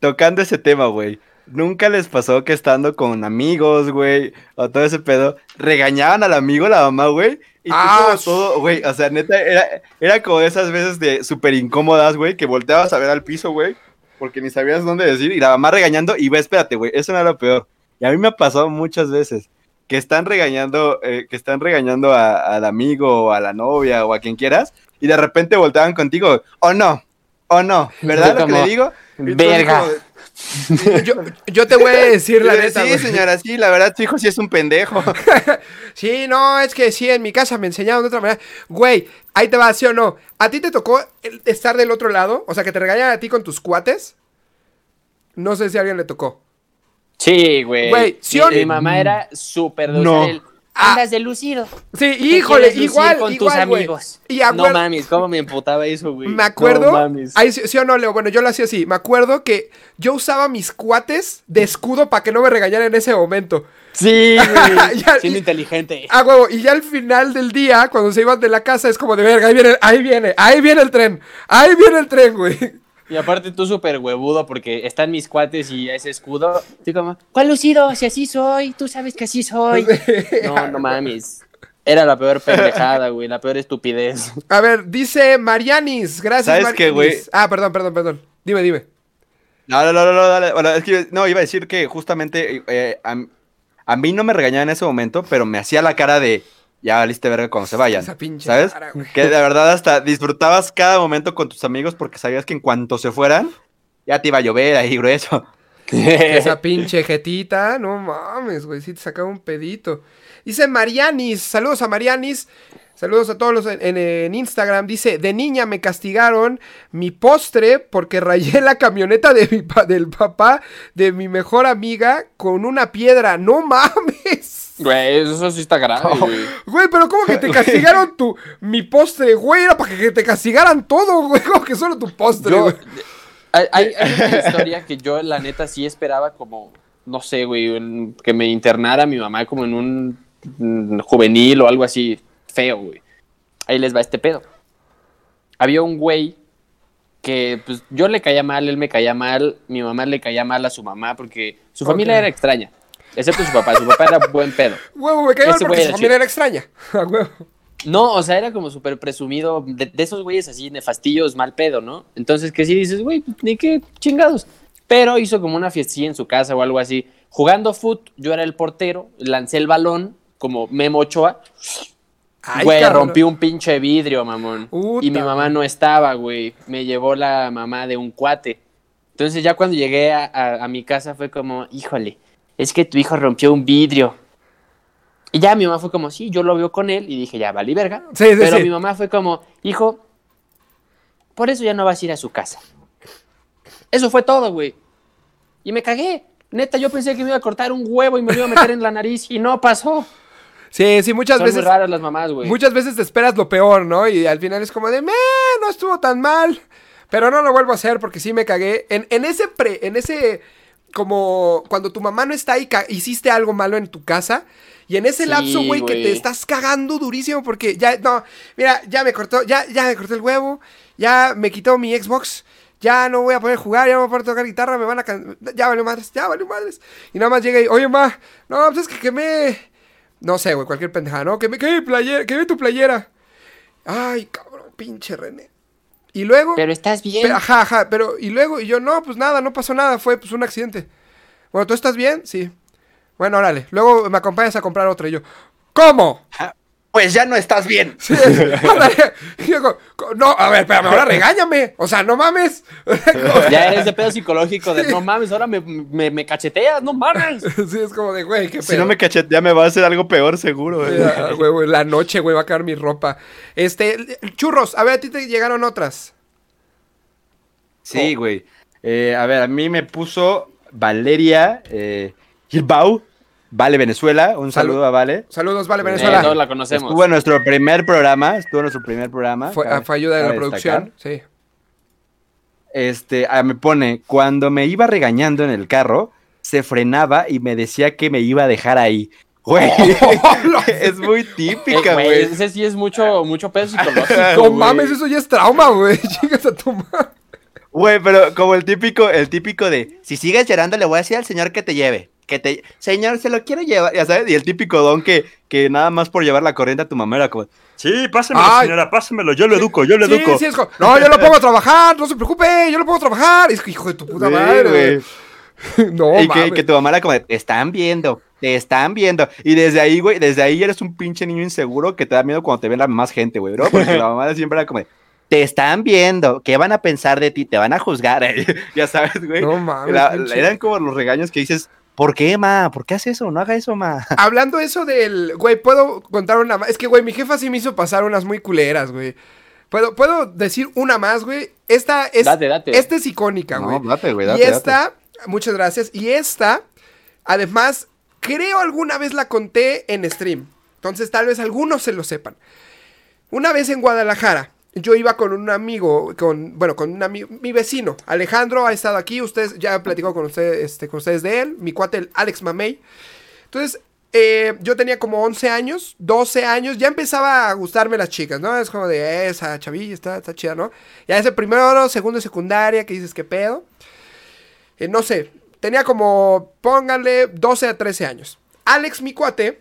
tocando ese tema, güey. ¿Nunca les pasó que estando con amigos, güey, o todo ese pedo, regañaban al amigo, la mamá, güey? Y Ah, todo, güey, o sea, neta, era, era como esas veces de súper incómodas, güey, que volteabas a ver al piso, güey, porque ni sabías dónde decir, y la mamá regañando, y ve, espérate, güey, eso no era lo peor. Y a mí me ha pasado muchas veces que están regañando, eh, que están regañando a- al amigo, o a la novia, o a quien quieras, y de repente volteaban contigo, o no, o no, ¿verdad lo que le digo? "Verga". como yo, yo te voy a decir la neta, sí, señora, sí, la verdad, su hijo sí es un pendejo. Sí, no, es que sí, en mi casa me enseñaron de otra manera. Güey, ahí te va, ¿sí o no? ¿A ti te tocó el- estar del otro lado? O sea, que te regañan a ti con tus cuates. No sé si a alguien le tocó. Sí, güey. Güey, ¿sí mi, o- mi mamá era súper No. Ah. Andas de lucido. Sí, híjole, igual, con igual, tus amigos. Y No mames, cómo me emputaba eso, güey. Me acuerdo. No mames. Ahí sí, sí o no, Leo. Bueno, yo lo hacía así. Me acuerdo que yo usaba mis cuates de escudo para que no me regañaran en ese momento. Sí, güey. Siendo y- inteligente. Ah, huevo. Y ya al final del día, cuando se iban de la casa, es como de verga. Ahí viene, ahí viene, ahí viene el tren. Ahí viene el tren, güey. Y aparte tú súper huevudo porque están mis cuates y ese escudo. Como, ¿Cuál lucido? Si así soy, tú sabes que así soy. no, no mames. Era la peor pendejada, güey, la peor estupidez. A ver, dice Marianis. Gracias, ¿Sabes Marianis. qué, güey? Ah, perdón, perdón, perdón. Dime, dime. No, no, no, no, no, dale. Bueno, es que no, iba a decir que justamente eh, a, a mí no me regañaban en ese momento, pero me hacía la cara de ya valiste verga cuando se vayan. Esa pinche ¿Sabes? cara, güey. que de verdad hasta disfrutabas cada momento con tus amigos porque sabías que en cuanto se fueran, ya te iba a llover ahí grueso. Esa pinche jetita, no mames, güey, sí te sacaba un pedito. Dice Marianis, saludos a Marianis, saludos a todos los en, en- en Instagram. Dice, de niña me castigaron mi postre porque rayé la camioneta de mi pa- del papá de mi mejor amiga con una piedra. No mames. Güey, eso sí está grave, güey. Güey, pero ¿cómo que te castigaron tu mi postre, güey? Era para que te castigaran todo, güey. Como que solo tu postre, Yo- güey. hay, una historia que yo, la neta, sí esperaba como, no sé, güey, en- que me internara mi mamá como en un mm, juvenil o algo así feo, güey. Ahí les va este pedo. Había un güey que, pues, yo le caía mal, él me caía mal, mi mamá le caía mal a su mamá porque su familia era extraña. Excepto su papá, su papá era buen pedo. Huevo, me caía porque su familia era extraña. Huevo. No, o sea, era como súper presumido de, de esos güeyes así, nefastillos, mal pedo, ¿no? Entonces, que sí dices, güey, pues, ni qué chingados. Pero hizo como una fiestilla en su casa o algo así. Jugando foot, yo era el portero, lancé el balón como Memo Ochoa. Ay, Güey, cabrón. rompí un pinche vidrio, mamón. Y mi mamá no estaba, güey. Me llevó la mamá de un cuate. Entonces ya cuando llegué a, a- a mi casa fue como, híjole, es que tu hijo rompió un vidrio. Y ya mi mamá fue como, sí, yo lo veo con él. Y dije, ya, vale, verga. Sí, sí, Pero sí. mi mamá fue como, hijo, por eso ya no vas a ir a su casa. Eso fue todo, güey. Y me cagué. Neta, yo pensé que me iba a cortar un huevo y me lo iba a meter en la nariz y no pasó. Sí, sí, muchas Son veces. muy raras las mamás, güey. Muchas veces te esperas lo peor, ¿no? Y al final es como de, "Meh, no estuvo tan mal. Pero no lo vuelvo a hacer porque sí me cagué. En, en ese pre, en ese, como cuando tu mamá no está y ca- hiciste algo malo en tu casa. Y en ese Sí, lapso, güey, que te estás cagando durísimo porque ya, no, mira, ya me cortó, ya, ya me cortó el huevo, ya me quitó mi Xbox, ya no voy a poder jugar, ya no voy a poder tocar guitarra, me van a, can- ya valió madres, ya valió madres. Y nada más llega y, oye, ma, no, pues es que quemé, no sé, güey, cualquier pendejada, ¿no? Que me quemé, playera, quemé tu playera. Ay, cabrón, pinche René. Y luego... Pero estás bien. Pero, ajá, ajá, pero y luego, y yo, no, pues nada, no pasó nada, fue pues un accidente. Bueno, ¿tú estás bien? Sí. Bueno, órale, luego me acompañas a comprar otra y yo, ¿cómo? Pues ya no estás bien. Sí, no, a ver, espérame, ahora regáñame, o sea, no mames. Ya eres de pedo psicológico de no mames, ahora me, me, me cacheteas, no mames. sí, es como de, güey, qué Si no me cachetea me va a hacer algo peor seguro. güey. Ya, güey, güey, la noche, güey, va a caer mi ropa. Este, churros, a ver, a ti te llegaron otras. Sí, güey. Eh, a ver, a mí me puso Valeria eh, Gilbau. Vale Venezuela. Un Salud. saludo a Vale. Saludos, vale, Eh, Venezuela. todos la conocemos. Estuvo en nuestro primer programa. Estuvo en nuestro primer programa. fue, cabe- fue ayuda de la producción. Sí. Este, ah, me pone, cuando me iba regañando en el carro, se frenaba y me decía que me iba a dejar ahí. Güey, es muy Eh, típica, güey, güey. ese sí es mucho, mucho peso psicológico. No mames, eso ya es trauma, güey. Chingas a tu madre. Güey, pero como el típico, el típico de, si sigues llorando le voy a decir al señor que te lleve. Que te, señor, se lo quiero llevar, ya sabes, y el típico don que, que nada más por llevar la corriente a tu mamá era como, sí, pásemelo, Ay. señora, pásemelo, yo lo educo, yo lo Sí, educo. sí, es como, no, yo lo pongo a trabajar, no se preocupe, yo lo pongo a trabajar. Es que, hijo de tu puta Sí, madre, güey. No, y que, tu mamá era como, de, te están viendo, te están viendo. Y desde ahí, güey, desde ahí eres un pinche niño inseguro que te da miedo cuando te ven la más gente, güey, bro. Porque la mamá siempre era como, de, te están viendo, ¿qué van a pensar de ti? Te van a juzgar. ya sabes, güey. No mames, La- eran como los regaños que dices, ¿por qué, ma? ¿Por qué hace eso? No haga eso, ma. Hablando eso del, güey, puedo contar una más. Es que, güey, mi jefa sí me hizo pasar unas muy culeras, güey. Puedo, puedo decir una más, güey. Esta es, Date, date. esta es icónica, güey. No, date, güey, y date, date. esta, muchas gracias. Y esta, además, creo alguna vez la conté en stream. Entonces, tal vez algunos se lo sepan. Una vez en Guadalajara, yo iba con un amigo, con, bueno, con un amigo, mi vecino, Alejandro ha estado aquí, ustedes, ya he platicado con ustedes, este, con ustedes de él, mi cuate, el Alex Mamey. Entonces, eh, yo tenía como 11 años, 12 años, ya empezaba a gustarme las chicas, ¿no? Es como de, "Eh, esa chavilla está, chida, ¿no? Ya ese primero, segundo secundaria, que dices, ¿qué pedo? Eh, no sé, tenía como, pónganle, 12 a 13 años. Alex, mi cuate,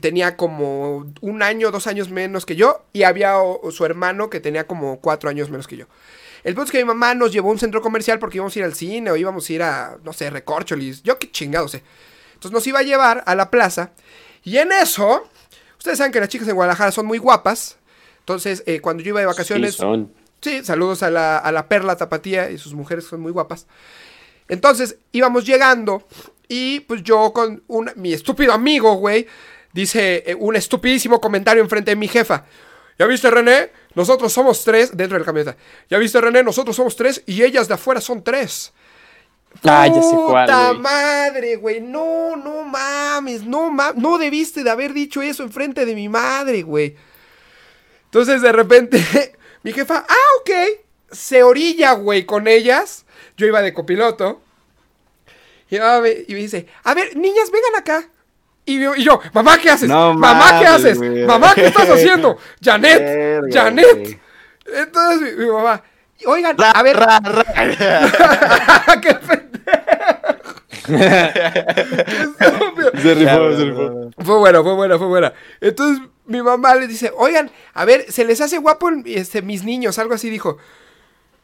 tenía como un año, dos años menos que yo, y había o- su hermano que tenía como cuatro años menos que yo. El punto es que mi mamá nos llevó a un centro comercial porque íbamos a ir al cine o íbamos a ir a, no sé, recorcholis, yo qué chingado sé. Entonces nos iba a llevar a la plaza, y en eso, ustedes saben que las chicas en Guadalajara son muy guapas, entonces eh, cuando yo iba de vacaciones... Sí, son. Sí, saludos a la, a la Perla Tapatía y sus mujeres son muy guapas. Entonces, íbamos llegando y pues yo con un, mi estúpido amigo, güey, dice eh, un estupidísimo comentario enfrente de mi jefa. ¿Ya viste, René? Nosotros somos tres dentro de la camioneta. ¿Ya viste, René? Nosotros somos tres y ellas de afuera son tres. Ah, ya sé cuál, Puta güey. madre, güey. No, no mames. No. No debiste de haber dicho eso enfrente de mi madre, güey. Entonces, de repente, mi jefa, ah, ok. Se orilla, güey, con ellas. Yo iba de copiloto. Y, a ver- y me dice, a ver, niñas, vengan acá. Y yo, y yo, mamá, ¿qué haces? No mamá, ¿qué haces? güey. Mamá, ¿qué estás haciendo? Janet, Verga, Janet. güey. Entonces mi, mi mamá, oigan, Ra, a ver, ra, ra. qué pendejo. Se rifó, se rifó. Fue buena, fue buena, fue buena. Entonces mi mamá le dice, oigan, a ver, se les hace guapo este, mis niños, algo así dijo.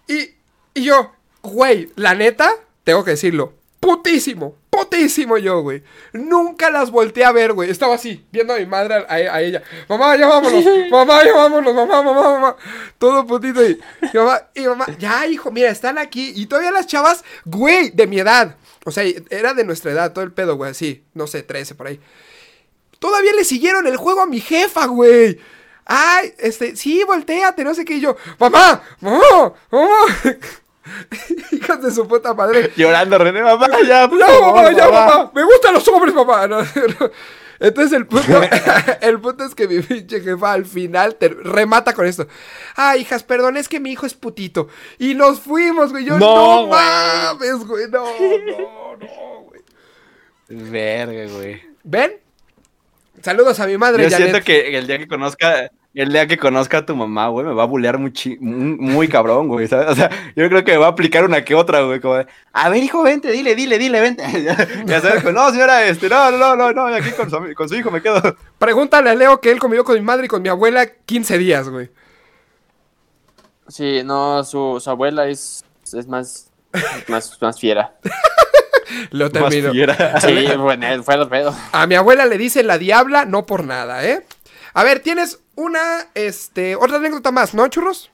Y, y yo, güey, la neta, tengo que decirlo, putísimo, putísimo yo, güey. Nunca las volteé a ver, güey. Estaba así, viendo a mi madre, a, a ella. Mamá, ya vámonos, mamá, ya vámonos, mamá, mamá, mamá. Todo putito y, y mamá, y mamá, ya, hijo, mira, están aquí. Y todavía las chavas, güey, de mi edad. O sea, era de nuestra edad, todo el pedo, güey, así, no sé, 13 por ahí. Todavía le siguieron el juego a mi jefa, güey. Ay, este, sí, volteate, no sé qué. Y yo, mamá, mamá, mamá. Hijas de su puta madre. Llorando, René, mamá, ya, por Ya, favor, mamá, ya, mamá. mamá. Me gustan los hombres, mamá. No, no. Entonces el punto, el punto es que mi pinche jefa al final te remata con esto. Ay, hijas, perdón, es que mi hijo es putito. Y nos fuimos, güey. Yo, No, no, mames, güey. No, no, no, güey. Verga, güey. ¿Ven? Saludos a mi madre, Yo siento Janet. que el día que conozca, el día que conozca a tu mamá, güey, me va a bulear muy, chi- muy, muy cabrón, güey, ¿sabes? O sea, yo creo que me va a aplicar una que otra, güey, como de, a ver, hijo, vente, dile, dile, dile, vente. ya sabes, como, no, señora, este, no, no, no, no, no, aquí con su, ami- con su hijo me quedo. Pregúntale a Leo que él convivió con mi madre y con mi abuela 15 días, güey. Sí, no, su, su abuela es, es más, más, más fiera. Lo Más termino. fiera. Sí, bueno, fue el pedo. A mi abuela le dice la diabla, no por nada, ¿eh? A ver, tienes una, este, otra anécdota más, ¿no, churros?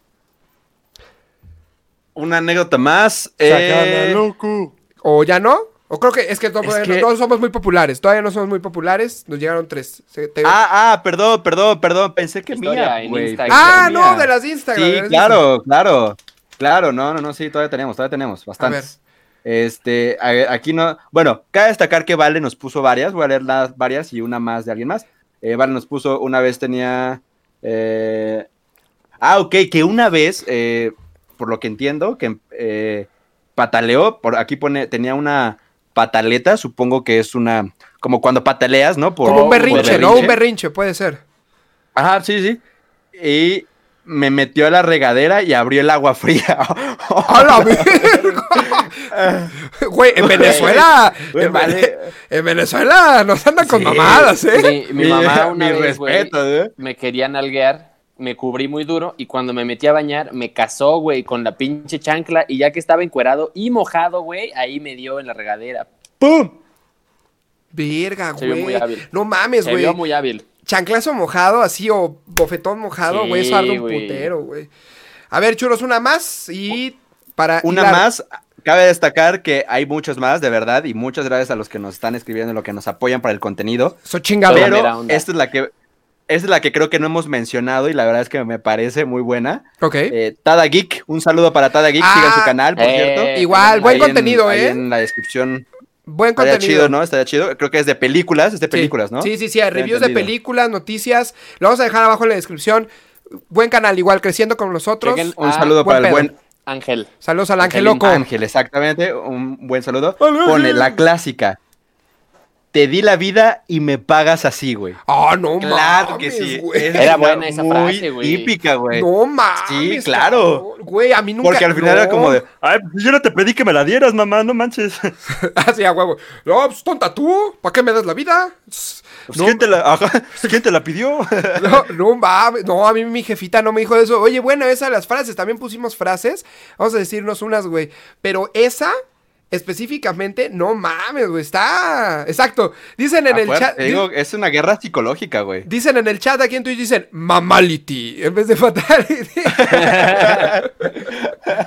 Una anécdota más. Eh, loco. ¿O ya no? O creo que es que, Es no- que- no somos muy populares. Todavía no somos muy populares. Nos llegaron tres. Se- te- ah, ah, perdón, perdón, perdón, pensé que Historia mía, en ah, mía. no, de las Instagram. Sí, las claro, claro. Claro, no, no, no, sí, todavía tenemos, todavía tenemos, Instagram. A ver. bastantes. Este, a- aquí no. Bueno, cabe destacar que Vale nos puso varias. Voy a leer las varias y una más de alguien más. Eh, vale nos puso, una vez tenía. eh, ah, ok, que una vez, eh, por lo que entiendo, que eh, pataleó. Por aquí pone, tenía una pataleta, supongo que es una. Como cuando pataleas, ¿no? Por- Como un por berrinche, ¿no? Un berrinche, puede ser. Ajá, sí, sí. Y me metió a la regadera y abrió el agua fría. ¡A la verga! Güey, en Venezuela. Güey, en, vale. Vene- en Venezuela nos andan con Sí. mamadas, ¿eh? Mi, mi mamá una Mi vez, güey, respeto, ¿eh? me quería nalguear, me cubrí muy duro y cuando me metí a bañar me casó, güey, con la pinche chancla y ya que estaba encuerado y mojado, güey, ahí me dio en la regadera. ¡Pum! Verga, Se vio güey. muy hábil. No mames, Se güey. vio muy hábil. Chanclazo mojado así o bofetón mojado, Sí, güey. Eso arde un güey. putero, güey. A ver, churros, una más y para. Una hilar- más. Cabe destacar que hay muchos más, de verdad, y muchas gracias a los que nos están escribiendo, los que nos apoyan para el contenido. So chingado. Pero- esta es la que esta es la que creo que no hemos mencionado y la verdad es que me parece muy buena. Ok. Eh, Tada Geek, un saludo para Tada Geek, Ah, sigan su canal, por eh, cierto. Igual, buen Ahí en- contenido, ahí ¿eh? en la descripción. Buen Estaría contenido. chido, ¿no? Estaría chido. Creo que es de películas, es de Sí. películas, ¿no? Sí, sí, sí. hay Reviews de películas, noticias. Lo vamos a dejar abajo en la descripción. Buen canal, igual, creciendo con nosotros. Chequen- Un Ah, saludo buen para el buen Ángel. Saludos al Ángel. Loco. Ángel, exactamente. Un buen saludo. Pone la clásica. Te di la vida y me pagas así, güey. Ah, no Claro que mames, sí. güey. Era buena esa muy frase, güey. Típica, güey. No mames. Sí, claro. cabrón. Güey, a mí nunca. Porque al final no. era como de, ay, pues yo no te pedí que me la dieras, mamá, no manches. Así a huevo. No, pues tonta tú. ¿Para qué me das la vida? Pues, No, ¿quién, te la, ajá, ¿Quién te la pidió? no, no mames. No, a mí mi jefita no me dijo eso. Oye, bueno, esa de las frases. También pusimos frases. Vamos a decirnos unas, güey. Pero esa. Específicamente, no mames, güey, está... Exacto. Dicen en Ah, el chat... te digo, es una guerra psicológica, güey. Dicen en el chat aquí en Twitch, dicen mamality en vez de fatality.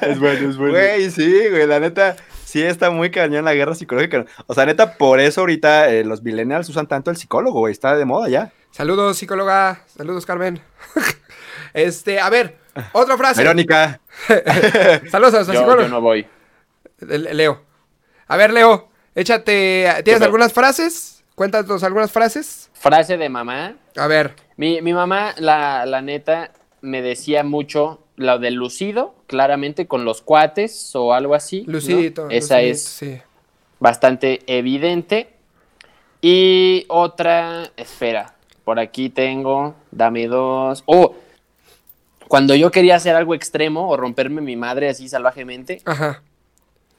Es bueno, es bueno. Güey, sí, güey, la neta, sí está muy cañón la guerra psicológica. O sea, neta, por eso ahorita eh, los millennials usan tanto el psicólogo, güey, está de moda ya. Saludos, psicóloga. Saludos, Carmen. este, a ver, otra frase. Verónica, Saludos a Yo, psicóloga. yo no voy. Le- Leo. A ver, Leo, échate. ¿Tienes algunas frases? Cuéntanos algunas frases. Frase de mamá. A ver. Mi, mi mamá, la, la neta, me decía mucho lo del lucido, claramente con los cuates o algo así. ¿no? Lucidito. Esa lucidito, es Sí. bastante evidente. Y otra, espera, por aquí tengo, dame dos. Oh, cuando yo quería hacer algo extremo o romperme mi madre así salvajemente, Ajá.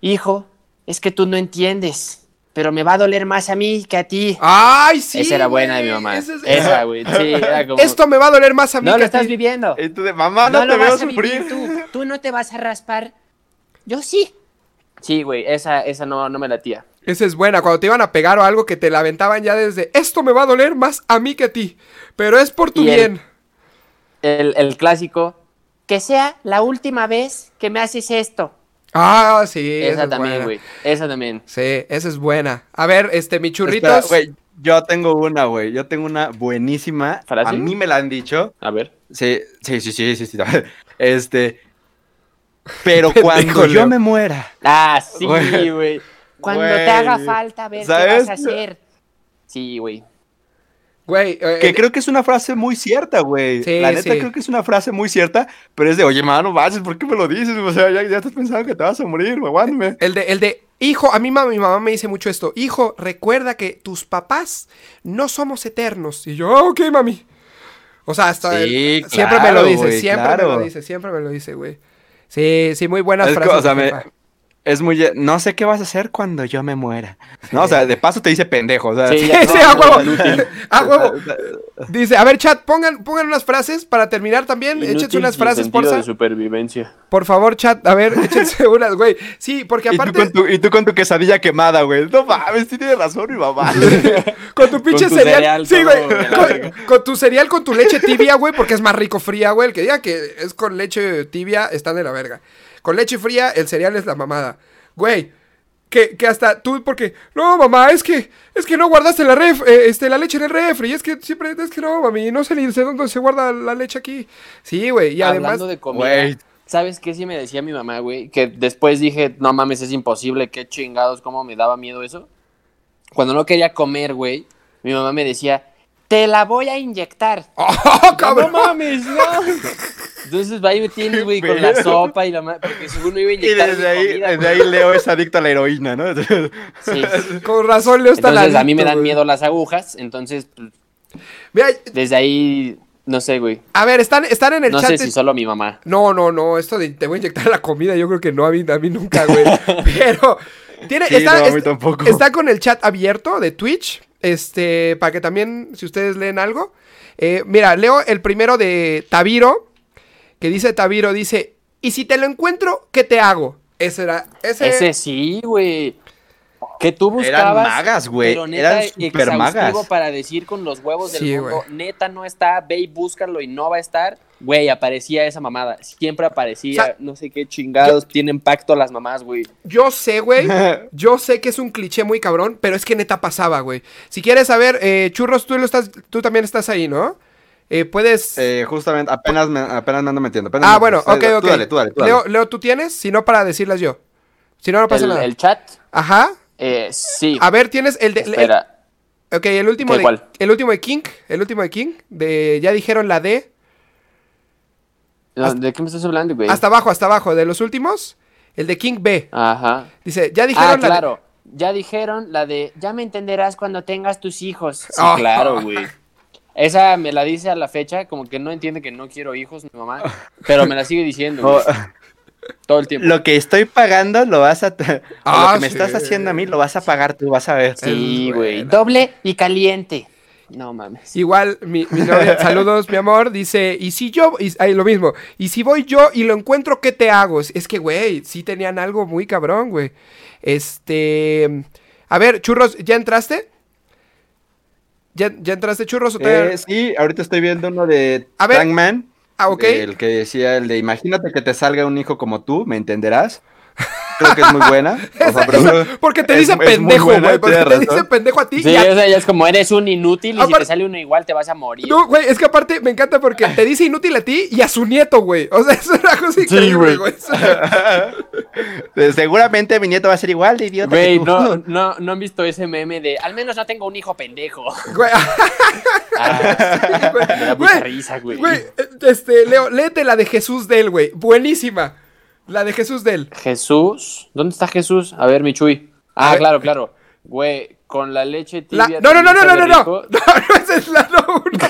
hijo, es que tú no entiendes, pero me va a doler más a mí que a ti. ¡Ay, sí! Esa era buena de mi mamá. esa es- Esa, güey. Sí, era como. Esto me va a doler más a mí no que lo a ti. estás viviendo. mamá, no, No, te lo veo vas a sufrir. tú. Tú no te vas a raspar. Yo sí. Sí, güey, esa, esa no, no me latía. Esa es buena, cuando te iban a pegar o algo que te la aventaban ya desde esto me va a doler más a mí que a ti, pero es por tu Y el- bien. El, el clásico, Que sea la última vez que me haces esto. Ah, sí, esa, esa es también, güey. Esa también. Sí, esa es buena. A ver, este, mi Espera, churritos. güey, yo tengo una, güey, yo tengo una buenísima. ¿Frase? A mí me la han dicho. A ver. Sí, sí, sí, sí, sí, sí. Este. Pero cuando yo me muera. Ah, sí, Güey. Cuando te haga falta ver ¿sabes? qué vas a hacer. Sí, güey. Güey, eh, Que eh, creo que es una frase muy cierta, güey. Sí, la neta sí. creo que es una frase muy cierta, pero es de, oye, mano, manches, ¿por qué me lo dices? O sea, ya, ya estás pensando que te vas a morir, aguántame. el de, el de, hijo, a mí ma- mi mamá me dice mucho esto. Hijo, recuerda que tus papás no somos eternos. Y yo, "Ah, ok, mami. O sea, hasta Sí, el- siempre me claro, lo dice, siempre me claro. lo dice, siempre me lo dice, güey. Sí, sí, muy buenas Es que, o sea, me-. Es muy, no sé qué vas a hacer cuando yo me muera. No, o sea, de paso te dice pendejo, o sea. Sí, Sí, a huevo. A huevo. Dice, a ver, chat, pongan, pongan unas frases para terminar también. Échense Inútil unas sin frases, porfa. de supervivencia. Por favor, chat, a ver, échense unas, güey. Sí, porque Y tú, aparte, con tu, y tú con tu quesadilla quemada, güey. No mames, sí tienes razón, mi mamá. con tu pinche tu cereal. cereal sí, güey. Con, con tu cereal con tu leche tibia, güey, porque es más rico fría, güey. El que diga que es con leche tibia, están de la verga. Con leche fría, el cereal es la mamada. Güey. Que, que hasta tú, porque, no, mamá, es que, es que no guardaste la ref, eh, este, la leche en el refri, es que siempre, es que no, mami, no sé ni sé dónde se guarda la leche aquí. Sí, güey, y además, Hablando de comida, Güey. ¿Sabes qué sí me decía mi mamá, güey? Que después dije, no mames, es imposible, qué chingados, cómo me daba miedo eso. Cuando no quería comer, güey, mi mamá me decía, Te la voy a inyectar. ¡Oh, cabrón! no mames, no. Entonces va y me tienes, güey, con la sopa y la ma- porque según me iba a Y inyectar desde mi ahí, comida, desde ahí Leo es adicto a la heroína, ¿no? Sí. Con razón, Leo está Entonces a mí me dan miedo las agujas, entonces Mira, desde ahí, no sé, güey. a ver, están, están en el No chat. sé de- si solo mi mamá. No, no, no, esto de te voy a inyectar la comida, yo creo que no, a mí, a mí nunca, güey. Pero, tiene, Sí, está, no, a mí est- tampoco. está con el chat abierto de Twitch, este, para que también, si ustedes leen algo. Eh, mira, leo el primero de Tabiro, que dice Tabiro, dice, y si te lo encuentro, ¿qué te hago? Ese era, ese, Ese sí, güey. Que tú buscabas. Eran magas, güey, Pero neta, eran super magas. exhaustivo para decir con los huevos del Sí, mundo. Neta no está, ve y búscalo y no va a estar. Güey, aparecía esa mamada. Siempre aparecía. O sea, no sé qué chingados. Tienen pacto las mamás, güey. Yo sé, güey. Yo sé que es un cliché muy cabrón, pero es que neta pasaba, güey. Si quieres saber, eh, Churros, tú, lo estás, tú también estás ahí, ¿no? Eh, puedes... Eh, justamente, apenas me, apenas me ando metiendo. apenas ah, me- bueno, tú ok, ok. dale, tú dale, tú dale. Leo, Leo, ¿tú tienes? Si no, para decirlas yo. Si no, no pasa El, nada. el chat, Ajá. eh, sí. A ver, tienes el de... el- Espera. ok, el último ¿Qué, de... cuál? El último de King. El último de King. De... Ya dijeron la D. No, ¿De qué me estás hablando, güey? Hasta abajo, hasta abajo. De los últimos, el de King B. Ajá. Dice, ya dijeron Ah, la de- claro. Ya dijeron la de. Ya me entenderás cuando tengas tus hijos. Sí, Ah. claro, güey. Esa me la dice a la fecha, como que no entiende que no quiero hijos, mi mamá. Pero me la sigue diciendo, Oh, todo el tiempo. lo que estoy pagando lo vas a... t- o Ah, lo que me sí. estás haciendo a mí lo vas a pagar tú, vas a ver. Sí, güey. Doble y caliente. No mames. Igual, mi, mi novia, saludos, mi amor, dice, y si yo, y, ahí lo mismo, y si voy yo y lo encuentro, ¿qué te hago? Es- que, güey, sí tenían algo muy cabrón, güey. Este, a ver, churros, ¿ya entraste? ¿Ya, ya entraste, churros? o Eh, sí, ahorita estoy viendo uno de A ver. Tankman. Ah, ok. El que decía el de imagínate que te salga un hijo como tú, ¿me entenderás? Creo que es muy buena. O sea, Esa- pero- esa- porque te dice pendejo, güey, porque te dice pendejo a ti Sí, y a- o sea, ya es como eres un inútil y si te sale uno igual te vas a morir. No, güey, es que aparte me encanta porque te dice inútil a ti y a su nieto, güey. O sea, es una cosa increíble, güey. Eh, Seguramente mi nieto va a ser igual de idiota. Güey, no, no, no han visto ese meme de al menos no tengo un hijo pendejo. Güey, Ah, güey, me da mucha risa, güey. Güey, este, Leo, léete la de Jesús del, güey. Buenísima. La de Jesús del. Jesús, ¿dónde está Jesús? A ver, mi Chuy. A Ah, ver. claro, claro. Güey, con la leche La- tibia. no, no, no, no, no, no, no. No, no, esa es la no, uno,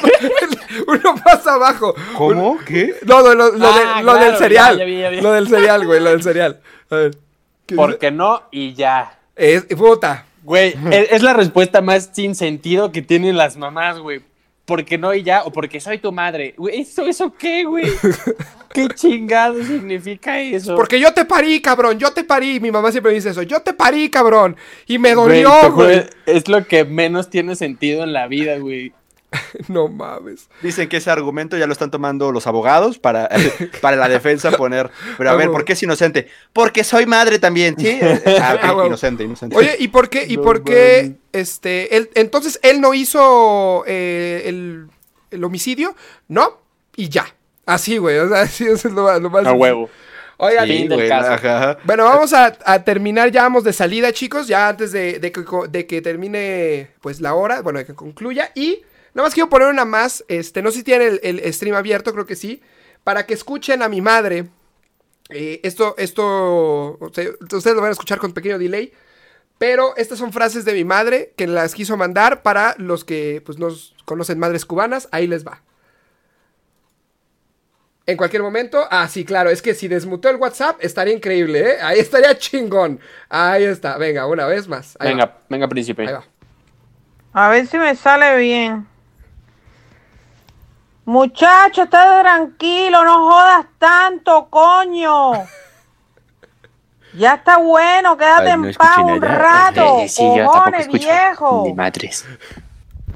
uno más abajo. ¿Cómo? ¿Qué? No, no, lo, lo, Ah, de- lo claro, del cereal. ya, ya vi, ya vi. Lo del cereal, güey, lo del cereal. A ver. ¿Qué dice? ¿Por qué no? Y ya. Es, puta. Güey, es, es la respuesta más sin sentido que tienen las mamás, güey. ¿Por qué no y ya? O porque soy tu madre. Güey, ¿eso, ¿eso qué, güey? ¿Qué chingado significa eso? Porque yo te parí, cabrón, yo te parí. Mi mamá siempre me dice eso. Yo te parí, cabrón. Y me dolió, güey. Es lo que menos tiene sentido en la vida, güey. No mames. Dicen que ese argumento ya lo están tomando los abogados para, para la defensa poner. Pero a Ah, ver, huevo. ¿por qué es inocente? Porque soy madre también, ¿sí? Ah, Ah, inocente, inocente. Oye, ¿y por qué? ¿Y No por qué? Este, él, entonces él no hizo eh, el, el homicidio, ¿no? Y ya. Así, güey. O sea, así eso es lo, lo más. A huevo. Oigan, Sí. güey. Bueno, vamos a, a terminar, ya vamos de salida, chicos, ya antes de, de que, co- de que termine, pues, la hora, bueno, de que concluya. Y nada más quiero poner una más, este, no sé si tienen el, el stream abierto, creo que sí, para que escuchen a mi madre. Eh, esto, esto, ustedes lo van a escuchar con pequeño delay, pero estas son frases de mi madre que las quiso mandar para los que, pues, nos conocen madres cubanas, ahí les va. En cualquier momento. Ah, sí, claro. Es que si desmutó el WhatsApp, estaría increíble, ¿eh? Ahí estaría chingón. Ahí está. Venga, una vez más. Ahí venga, va, venga, príncipe. Ahí va. A ver si me sale bien. Muchacho, estate tranquilo, no jodas tanto, coño. Ya está bueno, quédate Ay, no en paz un rato. Eh, sí, yo tampoco cojones, viejo. Ni madres.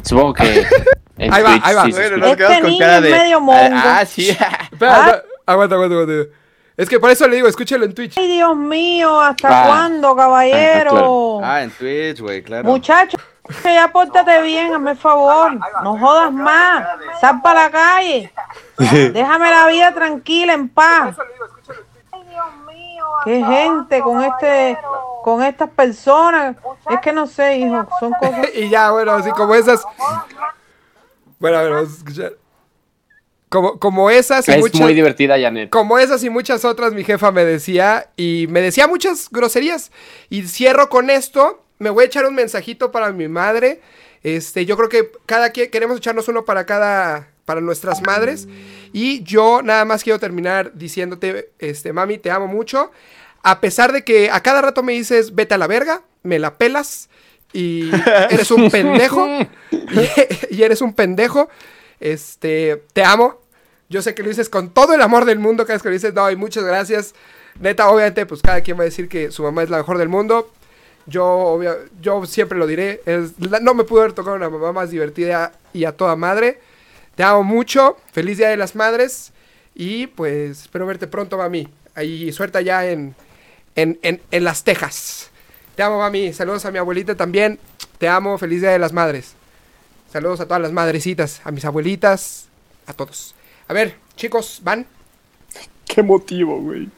Supongo que. en Ahí va, Twitch ahí va. sí Bueno, Este con niño cara es de. medio mongo. Ah, sí. Espera, Ah. Aguanta, aguanta, aguanta. Es que por eso le digo, escúchelo en Twitch. Ay, Dios mío, ¿hasta Ah. cuándo, caballero? Ah, en Twitch, güey, claro. Muchacho, ya pórtate bien, hazme el favor. No jodas más. Sal para la calle. Déjame la vida tranquila, en paz. qué gente con este, con estas personas. Es que no sé, hijo, son cosas. y ya, bueno, así como esas. Bueno, a ver, vamos a escuchar. Como, como esas y Es muchas. muy divertida, Janet. Como esas y muchas otras, mi jefa me decía, y me decía muchas groserías. Y cierro con esto. Me voy a echar un mensajito para mi madre. Este, yo creo que cada quien queremos echarnos uno para cada, para nuestras madres. Y yo nada más quiero terminar diciéndote, este, mami, te amo mucho. A pesar de que a cada rato me dices, vete a la verga, me la pelas y eres un pendejo. y, y eres un pendejo. Este, te amo. Yo sé que lo dices con todo el amor del mundo cada vez que lo dices. No, y muchas gracias. Neta, obviamente, pues cada quien va a decir que su mamá es la mejor del mundo. Yo, yo siempre lo diré. No me pudo haber tocado una mamá más divertida y a toda madre. Te amo mucho. Feliz Día de las Madres. Y pues espero verte pronto, mami. Ahí suelta ya en, en, en, en Las Tejas. Te amo, mami. Saludos a mi abuelita también. Te amo. Feliz Día de las Madres. Saludos a todas las madrecitas, a mis abuelitas, a todos. A ver, chicos, ¿van? Qué motivo, güey.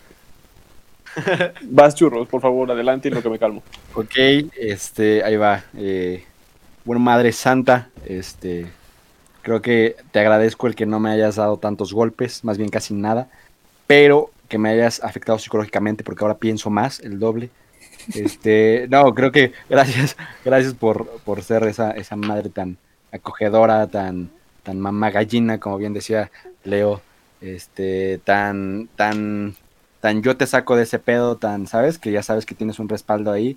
Vas churros, por favor, adelante y lo que me calmo. Ok, este, ahí va. Eh, bueno, Madre Santa, este, creo que te agradezco el que no me hayas dado tantos golpes, más bien casi nada, pero que me hayas afectado psicológicamente porque ahora pienso más, el doble. Este, no, creo que gracias, gracias por, por ser esa, esa madre tan acogedora, tan, tan mamá gallina, como bien decía Leo, este, tan, tan, tan yo te saco de ese pedo, tan, ¿sabes? Que ya sabes que tienes un respaldo ahí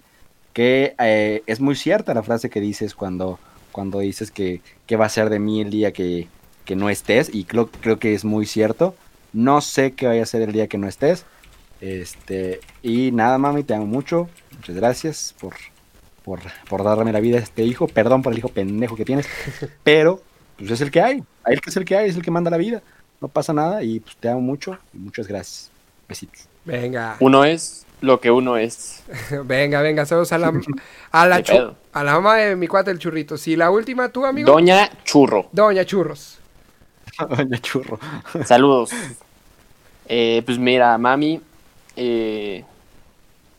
que eh, es muy cierta la frase que dices cuando, cuando dices que, que va a ser de mí el día que, que no estés, y creo, creo que es muy cierto. No sé qué vaya a ser el día que no estés. Este, y nada, mami, te amo mucho. Muchas gracias por, por, por darme la vida a este hijo. Perdón por el hijo pendejo que tienes. Pero, pues es el que hay. A él que es el que hay, es el que manda la vida. No pasa nada y pues te amo mucho y muchas gracias. Besitos. Venga, Uno es lo que uno es. venga, venga, saludos a la, a la, a la mamá de mi cuate el churrito. Sí, la última tú, amigo. Doña Churro. Doña Churros. Doña Churro. Saludos. Eh, pues mira, mami, eh,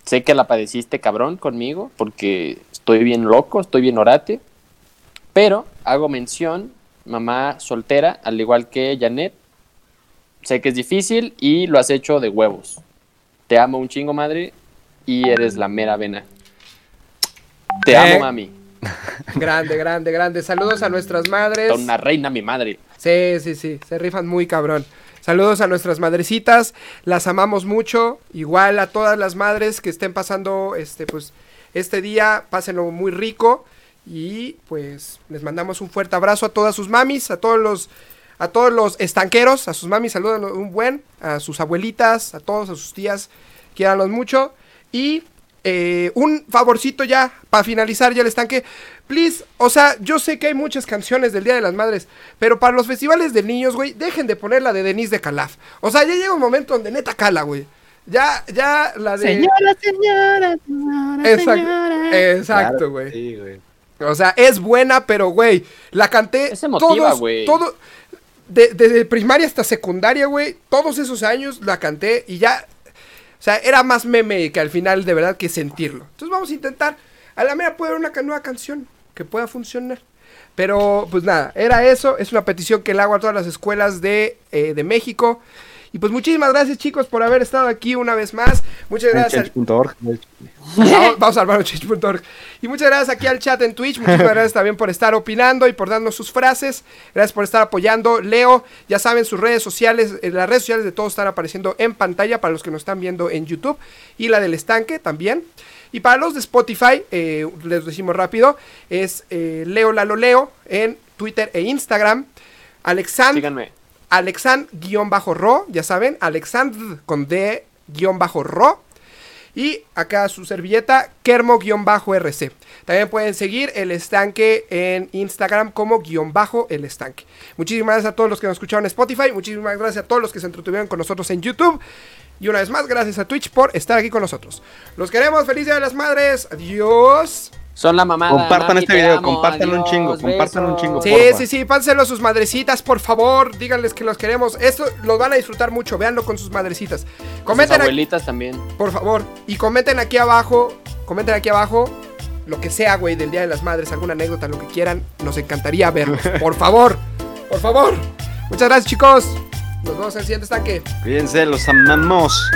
sé que la padeciste cabrón conmigo porque estoy bien loco, estoy bien orate, pero hago mención, mamá soltera, al igual que Janet, sé que es difícil y lo has hecho de huevos. Te amo un chingo, madre, y eres la mera vena. Te Eh. amo, mami. Grande, grande, grande. Saludos a nuestras madres. Una reina, mi madre. Sí, sí, sí, se rifan muy cabrón. Saludos a nuestras madrecitas, las amamos mucho. Igual a todas las madres que estén pasando este, pues, este día, pásenlo muy rico. Y pues les mandamos un fuerte abrazo a todas sus mamis, a todos los, a todos los estanqueros, a sus mamis, saludan un buen, a sus abuelitas, a todos, a sus tías, quiéranlos mucho. Y eh, un favorcito ya, para finalizar ya el estanque. Please, o sea, yo sé que hay muchas canciones del Día de las Madres, pero para los festivales de niños, güey, dejen de poner la de Denise de Calaf. O sea, ya llega un momento donde neta cala, güey. Ya, ya la de... Señora, señora, señora, Exacto, señora. exacto, Claro, güey. Sí, güey. O sea, es buena, pero, güey, la canté Es emotiva, todos, güey. todo, de- desde primaria hasta secundaria, güey, todos esos años la canté y ya, o sea, era más meme que al final de verdad que sentirlo. Entonces vamos a intentar, a la mera puede haber una nueva canción que pueda funcionar. Pero, pues nada, era eso, es una petición que le hago a todas las escuelas de, eh, de México. Y pues muchísimas gracias chicos por haber estado aquí una vez más. Muchas gracias. al-. Vamos, vamos a armar un change.org. Y muchas gracias aquí al chat en Twitch. Muchísimas gracias también por estar opinando y por darnos sus frases. Gracias por estar apoyando. Leo, ya saben, sus redes sociales, eh, las redes sociales de todos están apareciendo en pantalla para los que nos están viendo en YouTube. Y la del estanque también. Y para los de Spotify, eh, les decimos rápido, es eh, Leo Lalo Leo en Twitter e Instagram. Alexand Síganme. Alexand-ro, ya saben, Alexand con D-ro. Y acá su servilleta, Kermo-RC. También pueden seguir el estanque en Instagram como guion bajo el estanque. Muchísimas gracias a todos los que nos escucharon en Spotify. Muchísimas gracias a todos los que se entretuvieron con nosotros en YouTube. Y una vez más, gracias a Twitch por estar aquí con nosotros. Los queremos. Feliz Día de las Madres. Adiós. Son la mamada. Compartan mami, este te video, compártanlo un chingo, compártanlo un chingo. Sí, porfa. sí, sí, pásenselo a sus madrecitas, por favor. sus. Díganles que los queremos. Esto los van a disfrutar mucho. Véanlo con sus madrecitas. Sus Comenten, aquí, abuelitas también. por favor. Y comenten aquí abajo. Comenten aquí abajo. Lo que sea, güey, del Día de las Madres. Alguna anécdota, lo que quieran. Nos encantaría verlos. Por favor. Por favor. Muchas gracias, chicos. Nos vemos en el siguiente estanque. Cuídense, los amamos.